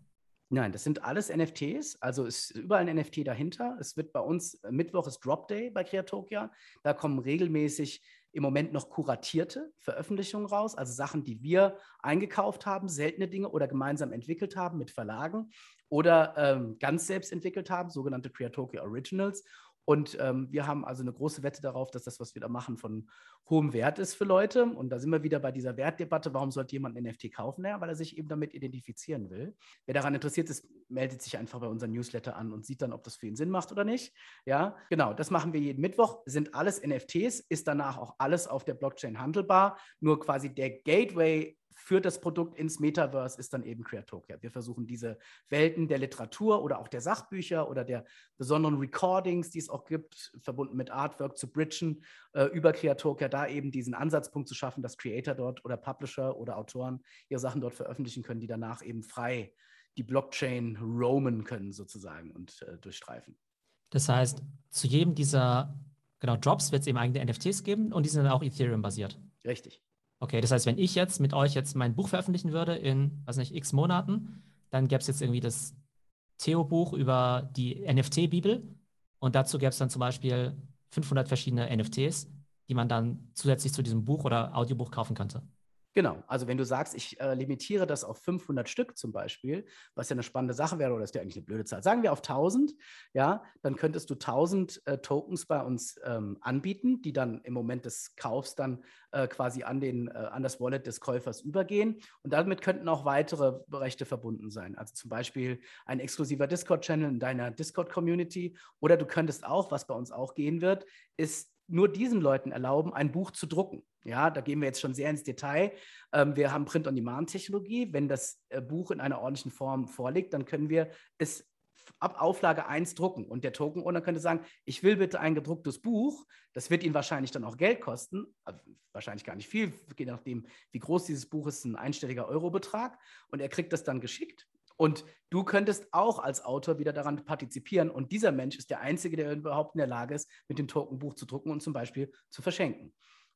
Nein, das sind alles NFTs, also ist überall ein NFT dahinter. Es wird bei uns, Mittwoch ist Drop Day bei Creatokia. Da kommen regelmäßig im Moment noch kuratierte Veröffentlichungen raus, also Sachen, die wir eingekauft haben, seltene Dinge oder gemeinsam entwickelt haben mit Verlagen oder ähm, ganz selbst entwickelt haben, sogenannte Creatokia Originals. Und ähm, wir haben also eine große Wette darauf, dass das, was wir da machen, von hohem Wert ist für Leute. Und da sind wir wieder bei dieser Wertdebatte. Warum sollte jemand ein NFT kaufen? Naja, weil er sich eben damit identifizieren will. Wer daran interessiert ist, meldet sich einfach bei unserem Newsletter an und sieht dann, ob das für ihn Sinn macht oder nicht. Ja, genau. Das machen wir jeden Mittwoch. Sind alles NFTs, ist danach auch alles auf der Blockchain handelbar. Nur quasi der Gateway für das Produkt ins Metaverse ist dann eben Creatokia. Wir versuchen diese Welten der Literatur oder auch der Sachbücher oder der besonderen Recordings, die es auch gibt, verbunden mit Artwork zu bridgen, äh, über Creatokia da eben diesen Ansatzpunkt zu schaffen, dass Creator dort oder Publisher oder Autoren ihre Sachen dort veröffentlichen können, die danach eben frei die Blockchain roamen können sozusagen und äh, durchstreifen. Das heißt, zu jedem dieser genau, Drops wird es eben eigene NFTs geben und die sind dann auch Ethereum-basiert. Richtig. Okay, das heißt, wenn ich jetzt mit euch jetzt mein Buch veröffentlichen würde in, weiß nicht, x Monaten, dann gäbe es jetzt irgendwie das Theo-Buch über die NFT-Bibel und dazu gäbe es dann zum Beispiel 500 verschiedene NFTs, die man dann zusätzlich zu diesem Buch oder Audiobuch kaufen könnte. Genau, also wenn du sagst, ich äh, limitiere das auf 500 Stück zum Beispiel, was ja eine spannende Sache wäre, oder ist ja eigentlich eine blöde Zahl, sagen wir auf 1000, ja, dann könntest du 1000 äh, Tokens bei uns ähm, anbieten, die dann im Moment des Kaufs dann äh, quasi an, den, äh, an das Wallet des Käufers übergehen. Und damit könnten auch weitere Rechte verbunden sein, also zum Beispiel ein exklusiver Discord-Channel in deiner Discord-Community. Oder du könntest auch, was bei uns auch gehen wird, ist nur diesen Leuten erlauben, ein Buch zu drucken. Ja, da gehen wir jetzt schon sehr ins Detail. Ähm, wir haben Print-on-Demand-Technologie. Wenn das äh, Buch in einer ordentlichen Form vorliegt, dann können wir es ab Auflage 1 drucken. Und der Token-Owner könnte sagen, ich will bitte ein gedrucktes Buch. Das wird ihn wahrscheinlich dann auch Geld kosten. Also wahrscheinlich gar nicht viel, je nachdem, wie groß dieses Buch ist, ein einstelliger Eurobetrag. Und er kriegt das dann geschickt. Und du könntest auch als Autor wieder daran partizipieren. Und dieser Mensch ist der Einzige, der überhaupt in der Lage ist, mit dem Token Buch zu drucken und zum Beispiel zu verschenken.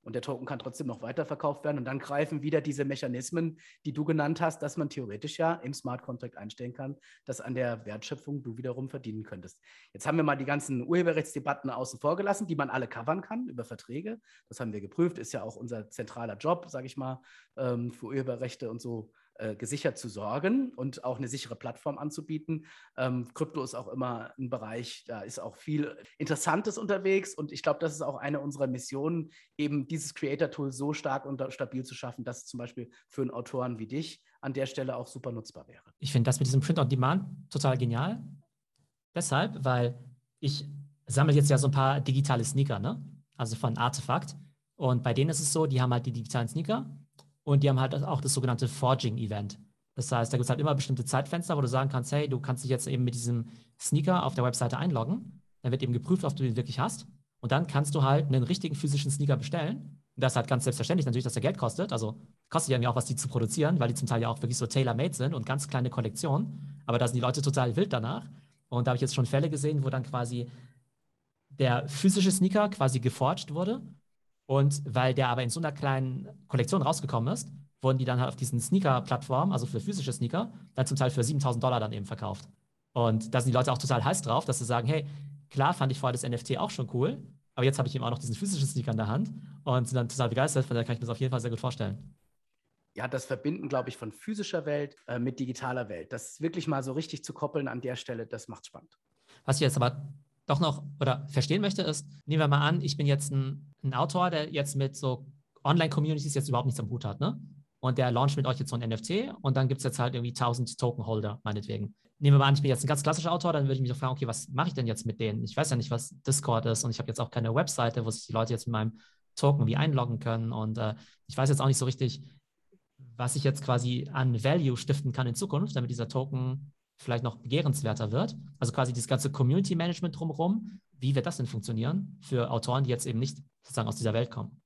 Und der Token kann trotzdem noch weiterverkauft werden. Und dann greifen wieder diese Mechanismen, die du genannt hast, dass man theoretisch ja im Smart Contract einstellen kann, dass an der Wertschöpfung du wiederum verdienen könntest. Jetzt haben wir mal die ganzen Urheberrechtsdebatten außen vor gelassen, die man alle covern kann über Verträge. Das haben wir geprüft, ist ja auch unser zentraler Job, sage ich mal, ähm, für Urheberrechte und so gesichert zu sorgen und auch eine sichere Plattform anzubieten. Ähm, Krypto ist auch immer ein Bereich, da ist auch viel Interessantes unterwegs und ich glaube, das ist auch eine unserer Missionen, eben dieses Creator-Tool so stark und stabil zu schaffen, dass es zum Beispiel für einen Autoren wie dich an der Stelle auch super nutzbar wäre. Ich finde das mit diesem Print on Demand total genial. Deshalb, weil ich sammle jetzt ja so ein paar digitale Sneaker, ne? Also von Artefakt. Und bei denen ist es so, die haben halt die digitalen Sneaker und die haben halt auch das sogenannte Forging-Event. Das heißt, da gibt es halt immer bestimmte Zeitfenster, wo du sagen kannst, hey, du kannst dich jetzt eben mit diesem Sneaker auf der Webseite einloggen. Dann wird eben geprüft, ob du den wirklich hast. Und dann kannst du halt einen richtigen physischen Sneaker bestellen. Und das ist halt ganz selbstverständlich natürlich, dass der Geld kostet. Also kostet ja auch was, die zu produzieren, weil die zum Teil ja auch wirklich so tailor-made sind und ganz kleine Kollektionen. Aber da sind die Leute total wild danach. Und da habe ich jetzt schon Fälle gesehen, wo dann quasi der physische Sneaker quasi geforged wurde. Und weil der aber in so einer kleinen Kollektion rausgekommen ist, wurden die dann halt auf diesen Sneaker-Plattformen, also für physische Sneaker, dann zum Teil für 7000 Dollar dann eben verkauft. Und da sind die Leute auch total heiß drauf, dass sie sagen, hey, klar fand ich vorher das NFT auch schon cool, aber jetzt habe ich eben auch noch diesen physischen Sneaker in der Hand und sind dann total begeistert, von daher kann ich mir das auf jeden Fall sehr gut vorstellen. Ja, das Verbinden, glaube ich, von physischer Welt äh, mit digitaler Welt, das wirklich mal so richtig zu koppeln an der Stelle, das macht spannend. Was ich jetzt aber doch noch oder verstehen möchte, ist, nehmen wir mal an, ich bin jetzt ein, ein Autor, der jetzt mit so Online-Communities jetzt überhaupt nichts am Hut hat, ne? Und der launcht mit euch jetzt so ein NFT und dann gibt es jetzt halt irgendwie 1000 Token-Holder, meinetwegen. Nehmen wir mal an, ich bin jetzt ein ganz klassischer Autor, dann würde ich mich auch fragen, okay, was mache ich denn jetzt mit denen? Ich weiß ja nicht, was Discord ist und ich habe jetzt auch keine Webseite, wo sich die Leute jetzt mit meinem Token wie einloggen können und äh, ich weiß jetzt auch nicht so richtig, was ich jetzt quasi an Value stiften kann in Zukunft, damit dieser Token vielleicht noch begehrenswerter wird. Also quasi dieses ganze Community Management drumherum. Wie wird das denn funktionieren für Autoren, die jetzt eben nicht sozusagen aus dieser Welt kommen?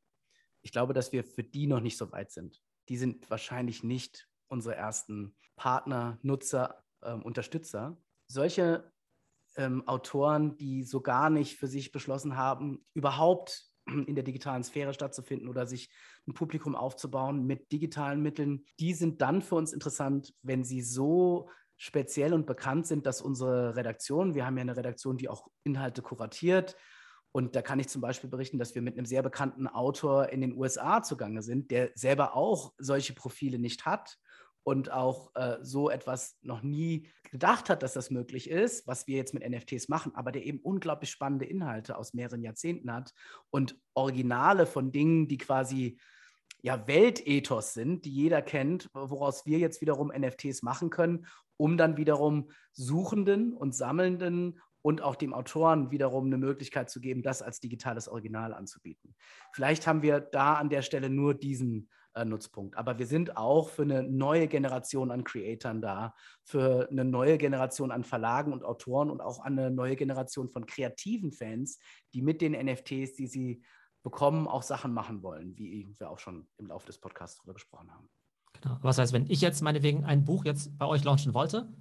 Ich glaube, dass wir für die noch nicht so weit sind. Die sind wahrscheinlich nicht unsere ersten Partner, Nutzer, ähm, Unterstützer. Solche ähm, Autoren, die so gar nicht für sich beschlossen haben, überhaupt in der digitalen Sphäre stattzufinden oder sich ein Publikum aufzubauen mit digitalen Mitteln, die sind dann für uns interessant, wenn sie so speziell und bekannt sind, dass unsere Redaktion, wir haben ja eine Redaktion, die auch Inhalte kuratiert, und da kann ich zum Beispiel berichten, dass wir mit einem sehr bekannten Autor in den USA zugange sind, der selber auch solche Profile nicht hat und auch äh, so etwas noch nie gedacht hat, dass das möglich ist, was wir jetzt mit NFTs machen, aber der eben unglaublich spannende Inhalte aus mehreren Jahrzehnten hat und Originale von Dingen, die quasi ja Weltethos sind, die jeder kennt, woraus wir jetzt wiederum NFTs machen können, um dann wiederum Suchenden und Sammelnden und auch dem Autoren wiederum eine Möglichkeit zu geben, das als digitales Original anzubieten. Vielleicht haben wir da an der Stelle nur diesen äh, Nutzpunkt. Aber wir sind auch für eine neue Generation an Creatoren da, für eine neue Generation an Verlagen und Autoren und auch eine neue Generation von kreativen Fans, die mit den NFTs, die sie bekommen, auch Sachen machen wollen, wie wir auch schon im Laufe des Podcasts darüber gesprochen haben. Genau. Was heißt, wenn ich jetzt meinetwegen ein Buch jetzt bei euch launchen wollte,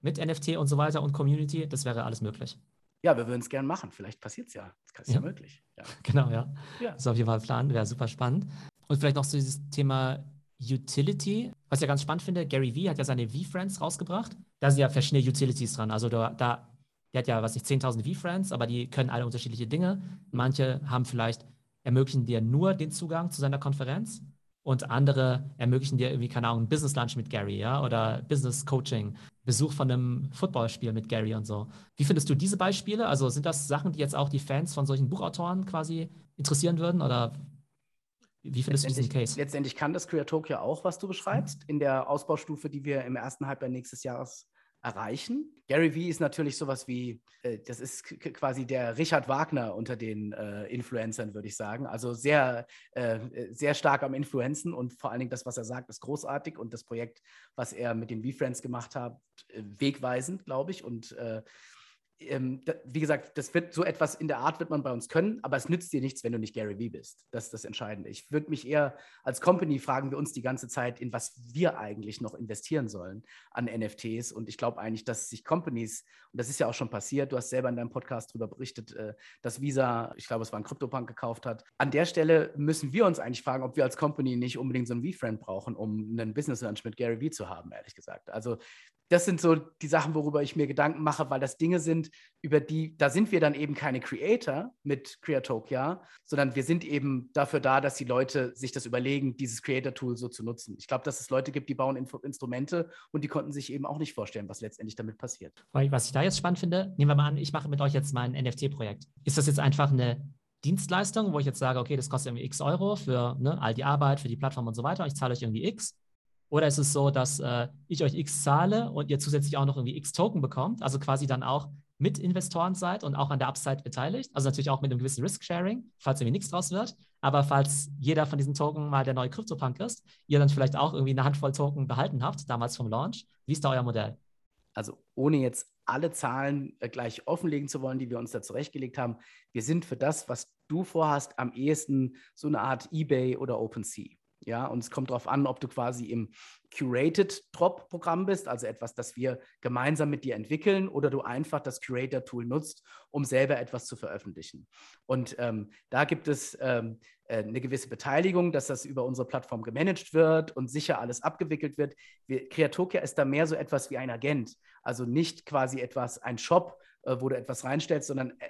mit NFT und so weiter und Community, das wäre alles möglich. Ja, wir würden es gerne machen. Vielleicht passiert es ja. Das ist ja, ja möglich. Ja. Genau, ja. ja. Das ist auf jeden Fall ein Plan, wäre super spannend. Und vielleicht noch so dieses Thema Utility, was ich ja ganz spannend finde. Gary Vee hat ja seine V-Friends rausgebracht. Da sind ja verschiedene Utilities dran. Also da, da der hat ja, was ich 10.000 V-Friends, aber die können alle unterschiedliche Dinge. Manche haben vielleicht, ermöglichen dir nur den Zugang zu seiner Konferenz und andere ermöglichen dir irgendwie, keine Ahnung, Business Lunch mit Gary, ja, oder Business Coaching, Besuch von einem Footballspiel mit Gary und so. Wie findest du diese Beispiele? Also sind das Sachen, die jetzt auch die Fans von solchen Buchautoren quasi interessieren würden oder wie findest du diesen Case? Letztendlich kann das Creatopia auch, was du beschreibst, in der Ausbaustufe, die wir im ersten Halbjahr nächstes Jahres erreichen. Gary Vee ist natürlich sowas wie, äh, das ist quasi der Richard Wagner unter den äh, Influencern, würde ich sagen. Also sehr, äh, sehr stark am Influenzen und vor allen Dingen das, was er sagt, ist großartig und das Projekt, was er mit den V-Friends gemacht hat, äh, wegweisend, glaube ich. Und äh, ähm, da, wie gesagt, das wird so etwas in der Art wird man bei uns können, aber es nützt dir nichts, wenn du nicht Gary Vee bist. Das ist das Entscheidende. Ich würde mich eher als Company fragen wir uns die ganze Zeit, in was wir eigentlich noch investieren sollen an NFTs. Und ich glaube eigentlich, dass sich Companies, und das ist ja auch schon passiert, du hast selber in deinem Podcast darüber berichtet, äh, dass Visa, ich glaube, es war ein Kryptobank gekauft hat. An der Stelle müssen wir uns eigentlich fragen, ob wir als Company nicht unbedingt so einen V-Friend brauchen, um einen Business Lunch mit Gary Vee zu haben, ehrlich gesagt. Also das sind so die Sachen, worüber ich mir Gedanken mache, weil das Dinge sind, über die, da sind wir dann eben keine Creator mit Creatopia, sondern wir sind eben dafür da, dass die Leute sich das überlegen, dieses Creator-Tool so zu nutzen. Ich glaube, dass es Leute gibt, die bauen Info Instrumente und die konnten sich eben auch nicht vorstellen, was letztendlich damit passiert. Was ich da jetzt spannend finde, nehmen wir mal an, ich mache mit euch jetzt mal ein NFT-Projekt. Ist das jetzt einfach eine Dienstleistung, wo ich jetzt sage, okay, das kostet irgendwie x Euro für ne, all die Arbeit, für die Plattform und so weiter, ich zahle euch irgendwie x oder ist es so, dass äh, ich euch X zahle und ihr zusätzlich auch noch irgendwie X Token bekommt, also quasi dann auch Mitinvestoren seid und auch an der Upside beteiligt. Also natürlich auch mit einem gewissen Risk-Sharing, falls irgendwie nichts draus wird. Aber falls jeder von diesen Token mal der neue Krypto-Punk ist, ihr dann vielleicht auch irgendwie eine Handvoll Token behalten habt, damals vom Launch. Wie ist da euer Modell? Also ohne jetzt alle Zahlen äh, gleich offenlegen zu wollen, die wir uns da zurechtgelegt haben. Wir sind für das, was du vorhast, am ehesten so eine Art eBay oder OpenSea. Ja, und es kommt darauf an, ob du quasi im Curated Drop-Programm bist, also etwas, das wir gemeinsam mit dir entwickeln, oder du einfach das Curator-Tool nutzt, um selber etwas zu veröffentlichen. Und ähm, da gibt es ähm, äh, eine gewisse Beteiligung, dass das über unsere Plattform gemanagt wird und sicher alles abgewickelt wird. Wir, Creatokia ist da mehr so etwas wie ein Agent, also nicht quasi etwas, ein Shop, äh, wo du etwas reinstellst, sondern äh,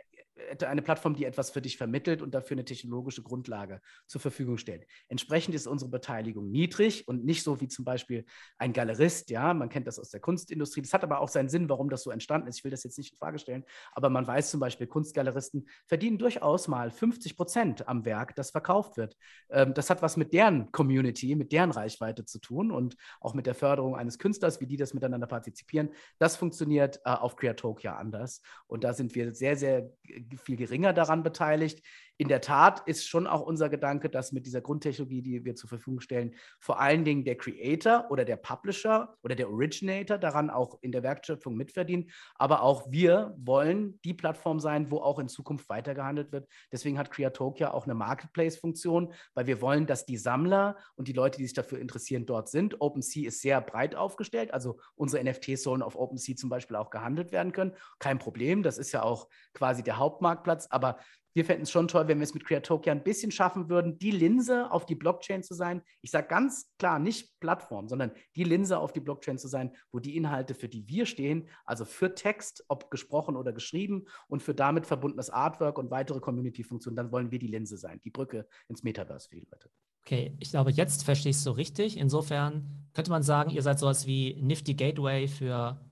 eine Plattform, die etwas für dich vermittelt und dafür eine technologische Grundlage zur Verfügung stellt. Entsprechend ist unsere Beteiligung niedrig und nicht so wie zum Beispiel ein Galerist. Ja, man kennt das aus der Kunstindustrie. Das hat aber auch seinen Sinn, warum das so entstanden ist. Ich will das jetzt nicht in Frage stellen, aber man weiß zum Beispiel, Kunstgaleristen verdienen durchaus mal 50 Prozent am Werk, das verkauft wird. Ähm, das hat was mit deren Community, mit deren Reichweite zu tun und auch mit der Förderung eines Künstlers, wie die das miteinander partizipieren. Das funktioniert äh, auf Creatokia anders und da sind wir sehr, sehr viel geringer daran beteiligt in der Tat ist schon auch unser Gedanke, dass mit dieser Grundtechnologie, die wir zur Verfügung stellen, vor allen Dingen der Creator oder der Publisher oder der Originator daran auch in der Wertschöpfung mitverdienen. Aber auch wir wollen die Plattform sein, wo auch in Zukunft weitergehandelt wird. Deswegen hat Creatokia auch eine Marketplace-Funktion, weil wir wollen, dass die Sammler und die Leute, die sich dafür interessieren, dort sind. OpenSea ist sehr breit aufgestellt. Also unsere NFTs sollen auf OpenSea zum Beispiel auch gehandelt werden können. Kein Problem. Das ist ja auch quasi der Hauptmarktplatz. Aber wir fänden es schon toll, wenn wir es mit Creatokia ein bisschen schaffen würden, die Linse auf die Blockchain zu sein. Ich sage ganz klar, nicht Plattform, sondern die Linse auf die Blockchain zu sein, wo die Inhalte, für die wir stehen, also für Text, ob gesprochen oder geschrieben und für damit verbundenes Artwork und weitere Community-Funktionen, dann wollen wir die Linse sein, die Brücke ins Metaverse für die Leute. Okay, ich glaube, jetzt verstehe ich es so richtig. Insofern könnte man sagen, ihr seid sowas wie Nifty Gateway für,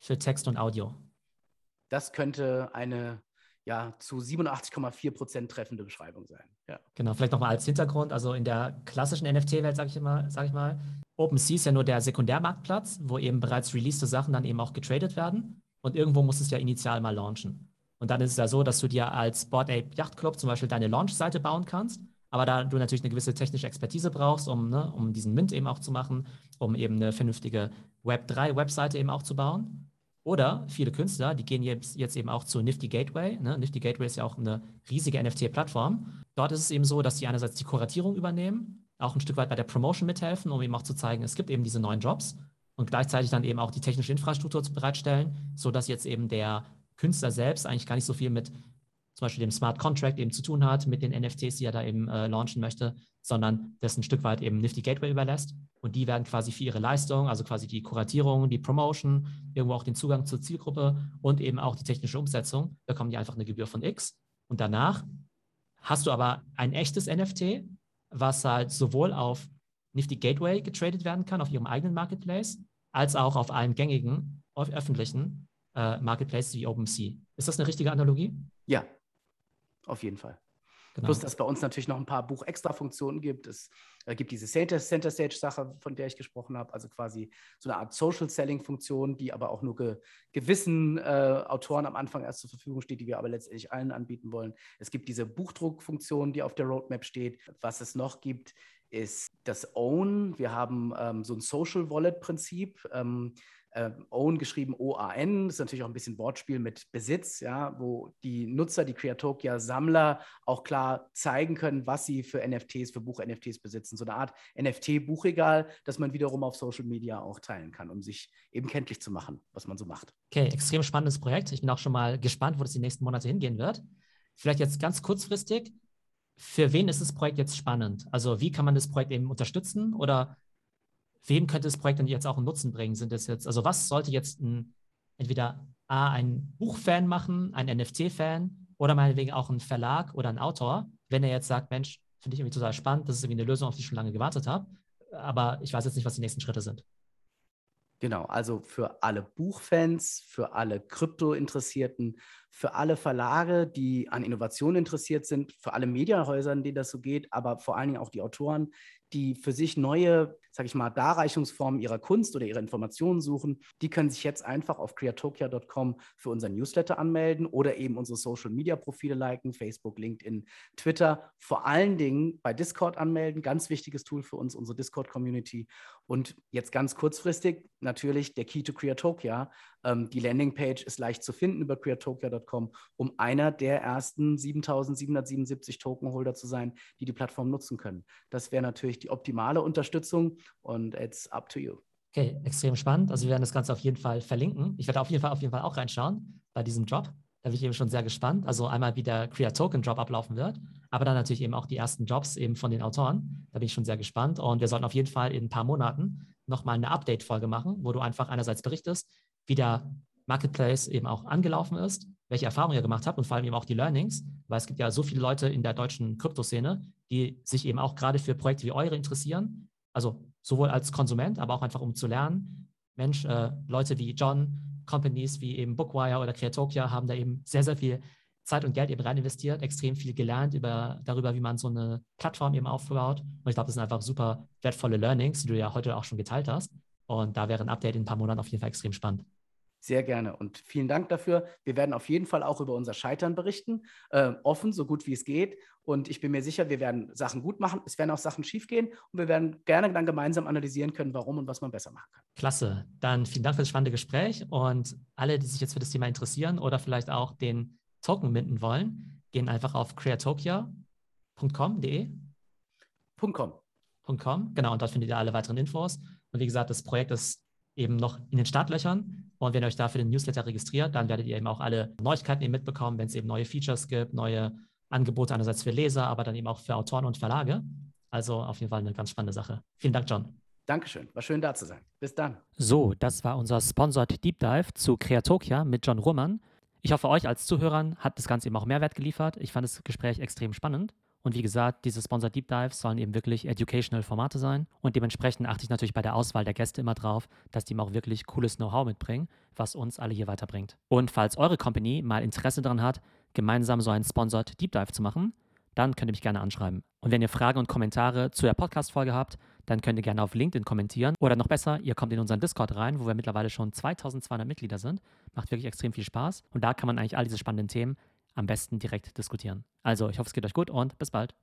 für Text und Audio. Das könnte eine ja, zu 87,4 Prozent treffende Beschreibung sein. Ja. Genau, vielleicht nochmal als Hintergrund, also in der klassischen NFT-Welt, sage ich, mal, sag ich mal, OpenSea ist ja nur der Sekundärmarktplatz, wo eben bereits released Sachen dann eben auch getradet werden und irgendwo muss es ja initial mal launchen. Und dann ist es ja so, dass du dir als Board Ape Yacht Club zum Beispiel deine Launch-Seite bauen kannst, aber da du natürlich eine gewisse technische Expertise brauchst, um, ne, um diesen Mint eben auch zu machen, um eben eine vernünftige Web3-Webseite eben auch zu bauen. Oder viele Künstler, die gehen jetzt, jetzt eben auch zu Nifty Gateway. Ne? Nifty Gateway ist ja auch eine riesige NFT-Plattform. Dort ist es eben so, dass die einerseits die Kuratierung übernehmen, auch ein Stück weit bei der Promotion mithelfen, um eben auch zu zeigen, es gibt eben diese neuen Jobs und gleichzeitig dann eben auch die technische Infrastruktur bereitstellen, sodass jetzt eben der Künstler selbst eigentlich gar nicht so viel mit zum Beispiel dem Smart Contract eben zu tun hat, mit den NFTs, die er da eben äh, launchen möchte, sondern das ein Stück weit eben Nifty Gateway überlässt. Und die werden quasi für ihre Leistung, also quasi die Kuratierung, die Promotion, irgendwo auch den Zugang zur Zielgruppe und eben auch die technische Umsetzung, bekommen die einfach eine Gebühr von X. Und danach hast du aber ein echtes NFT, was halt sowohl auf Nifty Gateway getradet werden kann, auf ihrem eigenen Marketplace, als auch auf allen gängigen öffentlichen äh, Marketplaces wie OpenSea. Ist das eine richtige Analogie? Ja, auf jeden Fall. Genau. Plus, dass es bei uns natürlich noch ein paar Buch-Extra-Funktionen gibt. Es äh, gibt diese Center-Stage-Sache, von der ich gesprochen habe, also quasi so eine Art Social-Selling-Funktion, die aber auch nur ge gewissen äh, Autoren am Anfang erst zur Verfügung steht, die wir aber letztendlich allen anbieten wollen. Es gibt diese Buchdruck-Funktion, die auf der Roadmap steht. Was es noch gibt, ist das Own. Wir haben ähm, so ein Social Wallet-Prinzip. Ähm, äh, Own geschrieben O-A-N, ist natürlich auch ein bisschen Wortspiel mit Besitz, ja, wo die Nutzer, die Creatokia-Sammler auch klar zeigen können, was sie für NFTs, für Buch-NFTs besitzen. So eine Art NFT-Buchregal, das man wiederum auf Social Media auch teilen kann, um sich eben kenntlich zu machen, was man so macht. Okay, extrem spannendes Projekt. Ich bin auch schon mal gespannt, wo das die nächsten Monate hingehen wird. Vielleicht jetzt ganz kurzfristig, für wen ist das Projekt jetzt spannend? Also wie kann man das Projekt eben unterstützen oder wem könnte das Projekt dann jetzt auch einen Nutzen bringen? Sind das jetzt, also was sollte jetzt ein, entweder A, ein Buchfan machen, ein NFT-Fan oder meinetwegen auch ein Verlag oder ein Autor, wenn er jetzt sagt, Mensch, finde ich irgendwie total spannend, das ist irgendwie eine Lösung, auf die ich schon lange gewartet habe, aber ich weiß jetzt nicht, was die nächsten Schritte sind. Genau, also für alle Buchfans, für alle Krypto-Interessierten, für alle Verlage, die an Innovation interessiert sind, für alle Medienhäuser, denen das so geht, aber vor allen Dingen auch die Autoren, die für sich neue sage ich mal, Darreichungsformen ihrer Kunst oder ihrer Informationen suchen, die können sich jetzt einfach auf creatokia.com für unseren Newsletter anmelden oder eben unsere Social-Media-Profile liken, Facebook, LinkedIn, Twitter. Vor allen Dingen bei Discord anmelden, ganz wichtiges Tool für uns, unsere Discord-Community. Und jetzt ganz kurzfristig natürlich der Key to Creatokia. Ähm, die Landingpage ist leicht zu finden über creatokia.com, um einer der ersten 7777 Tokenholder zu sein, die die Plattform nutzen können. Das wäre natürlich die optimale Unterstützung und it's up to you. Okay, extrem spannend. Also wir werden das Ganze auf jeden Fall verlinken. Ich werde auf jeden Fall auf jeden Fall auch reinschauen bei diesem Drop. Da bin ich eben schon sehr gespannt. Also einmal, wie der Create Token Drop ablaufen wird, aber dann natürlich eben auch die ersten Jobs eben von den Autoren. Da bin ich schon sehr gespannt. Und wir sollten auf jeden Fall in ein paar Monaten nochmal eine Update-Folge machen, wo du einfach einerseits berichtest, wie der Marketplace eben auch angelaufen ist, welche Erfahrungen ihr gemacht habt und vor allem eben auch die Learnings, weil es gibt ja so viele Leute in der deutschen Kryptoszene, die sich eben auch gerade für Projekte wie eure interessieren. Also sowohl als Konsument, aber auch einfach um zu lernen. Mensch, äh, Leute wie John, Companies wie eben Bookwire oder Creatokia haben da eben sehr, sehr viel Zeit und Geld eben rein investiert, extrem viel gelernt über, darüber, wie man so eine Plattform eben aufbaut. Und ich glaube, das sind einfach super wertvolle Learnings, die du ja heute auch schon geteilt hast. Und da wäre ein Update in ein paar Monaten auf jeden Fall extrem spannend. Sehr gerne und vielen Dank dafür. Wir werden auf jeden Fall auch über unser Scheitern berichten, äh, offen, so gut wie es geht. Und ich bin mir sicher, wir werden Sachen gut machen. Es werden auch Sachen schief gehen und wir werden gerne dann gemeinsam analysieren können, warum und was man besser machen kann. Klasse. Dann vielen Dank für das spannende Gespräch und alle, die sich jetzt für das Thema interessieren oder vielleicht auch den Token minden wollen, gehen einfach auf creatokia.com.de. .com. .com, genau, und dort findet ihr alle weiteren Infos. Und wie gesagt, das Projekt ist eben noch in den Startlöchern. Und wenn ihr euch da für den Newsletter registriert, dann werdet ihr eben auch alle Neuigkeiten eben mitbekommen, wenn es eben neue Features gibt, neue Angebote einerseits für Leser, aber dann eben auch für Autoren und Verlage. Also auf jeden Fall eine ganz spannende Sache. Vielen Dank, John. Dankeschön. War schön da zu sein. Bis dann. So, das war unser Sponsored Deep Dive zu Creatokia mit John Ruhrmann. Ich hoffe, euch als Zuhörern hat das Ganze eben auch Mehrwert geliefert. Ich fand das Gespräch extrem spannend. Und wie gesagt, diese Sponsor Deep Dives sollen eben wirklich educational Formate sein. Und dementsprechend achte ich natürlich bei der Auswahl der Gäste immer drauf, dass die eben auch wirklich cooles Know-how mitbringen, was uns alle hier weiterbringt. Und falls eure Company mal Interesse daran hat, gemeinsam so einen Sponsored Deep Dive zu machen, dann könnt ihr mich gerne anschreiben. Und wenn ihr Fragen und Kommentare zu der Podcast-Folge habt, dann könnt ihr gerne auf LinkedIn kommentieren. Oder noch besser, ihr kommt in unseren Discord rein, wo wir mittlerweile schon 2200 Mitglieder sind. Macht wirklich extrem viel Spaß. Und da kann man eigentlich all diese spannenden Themen am besten direkt diskutieren. Also, ich hoffe, es geht euch gut und bis bald.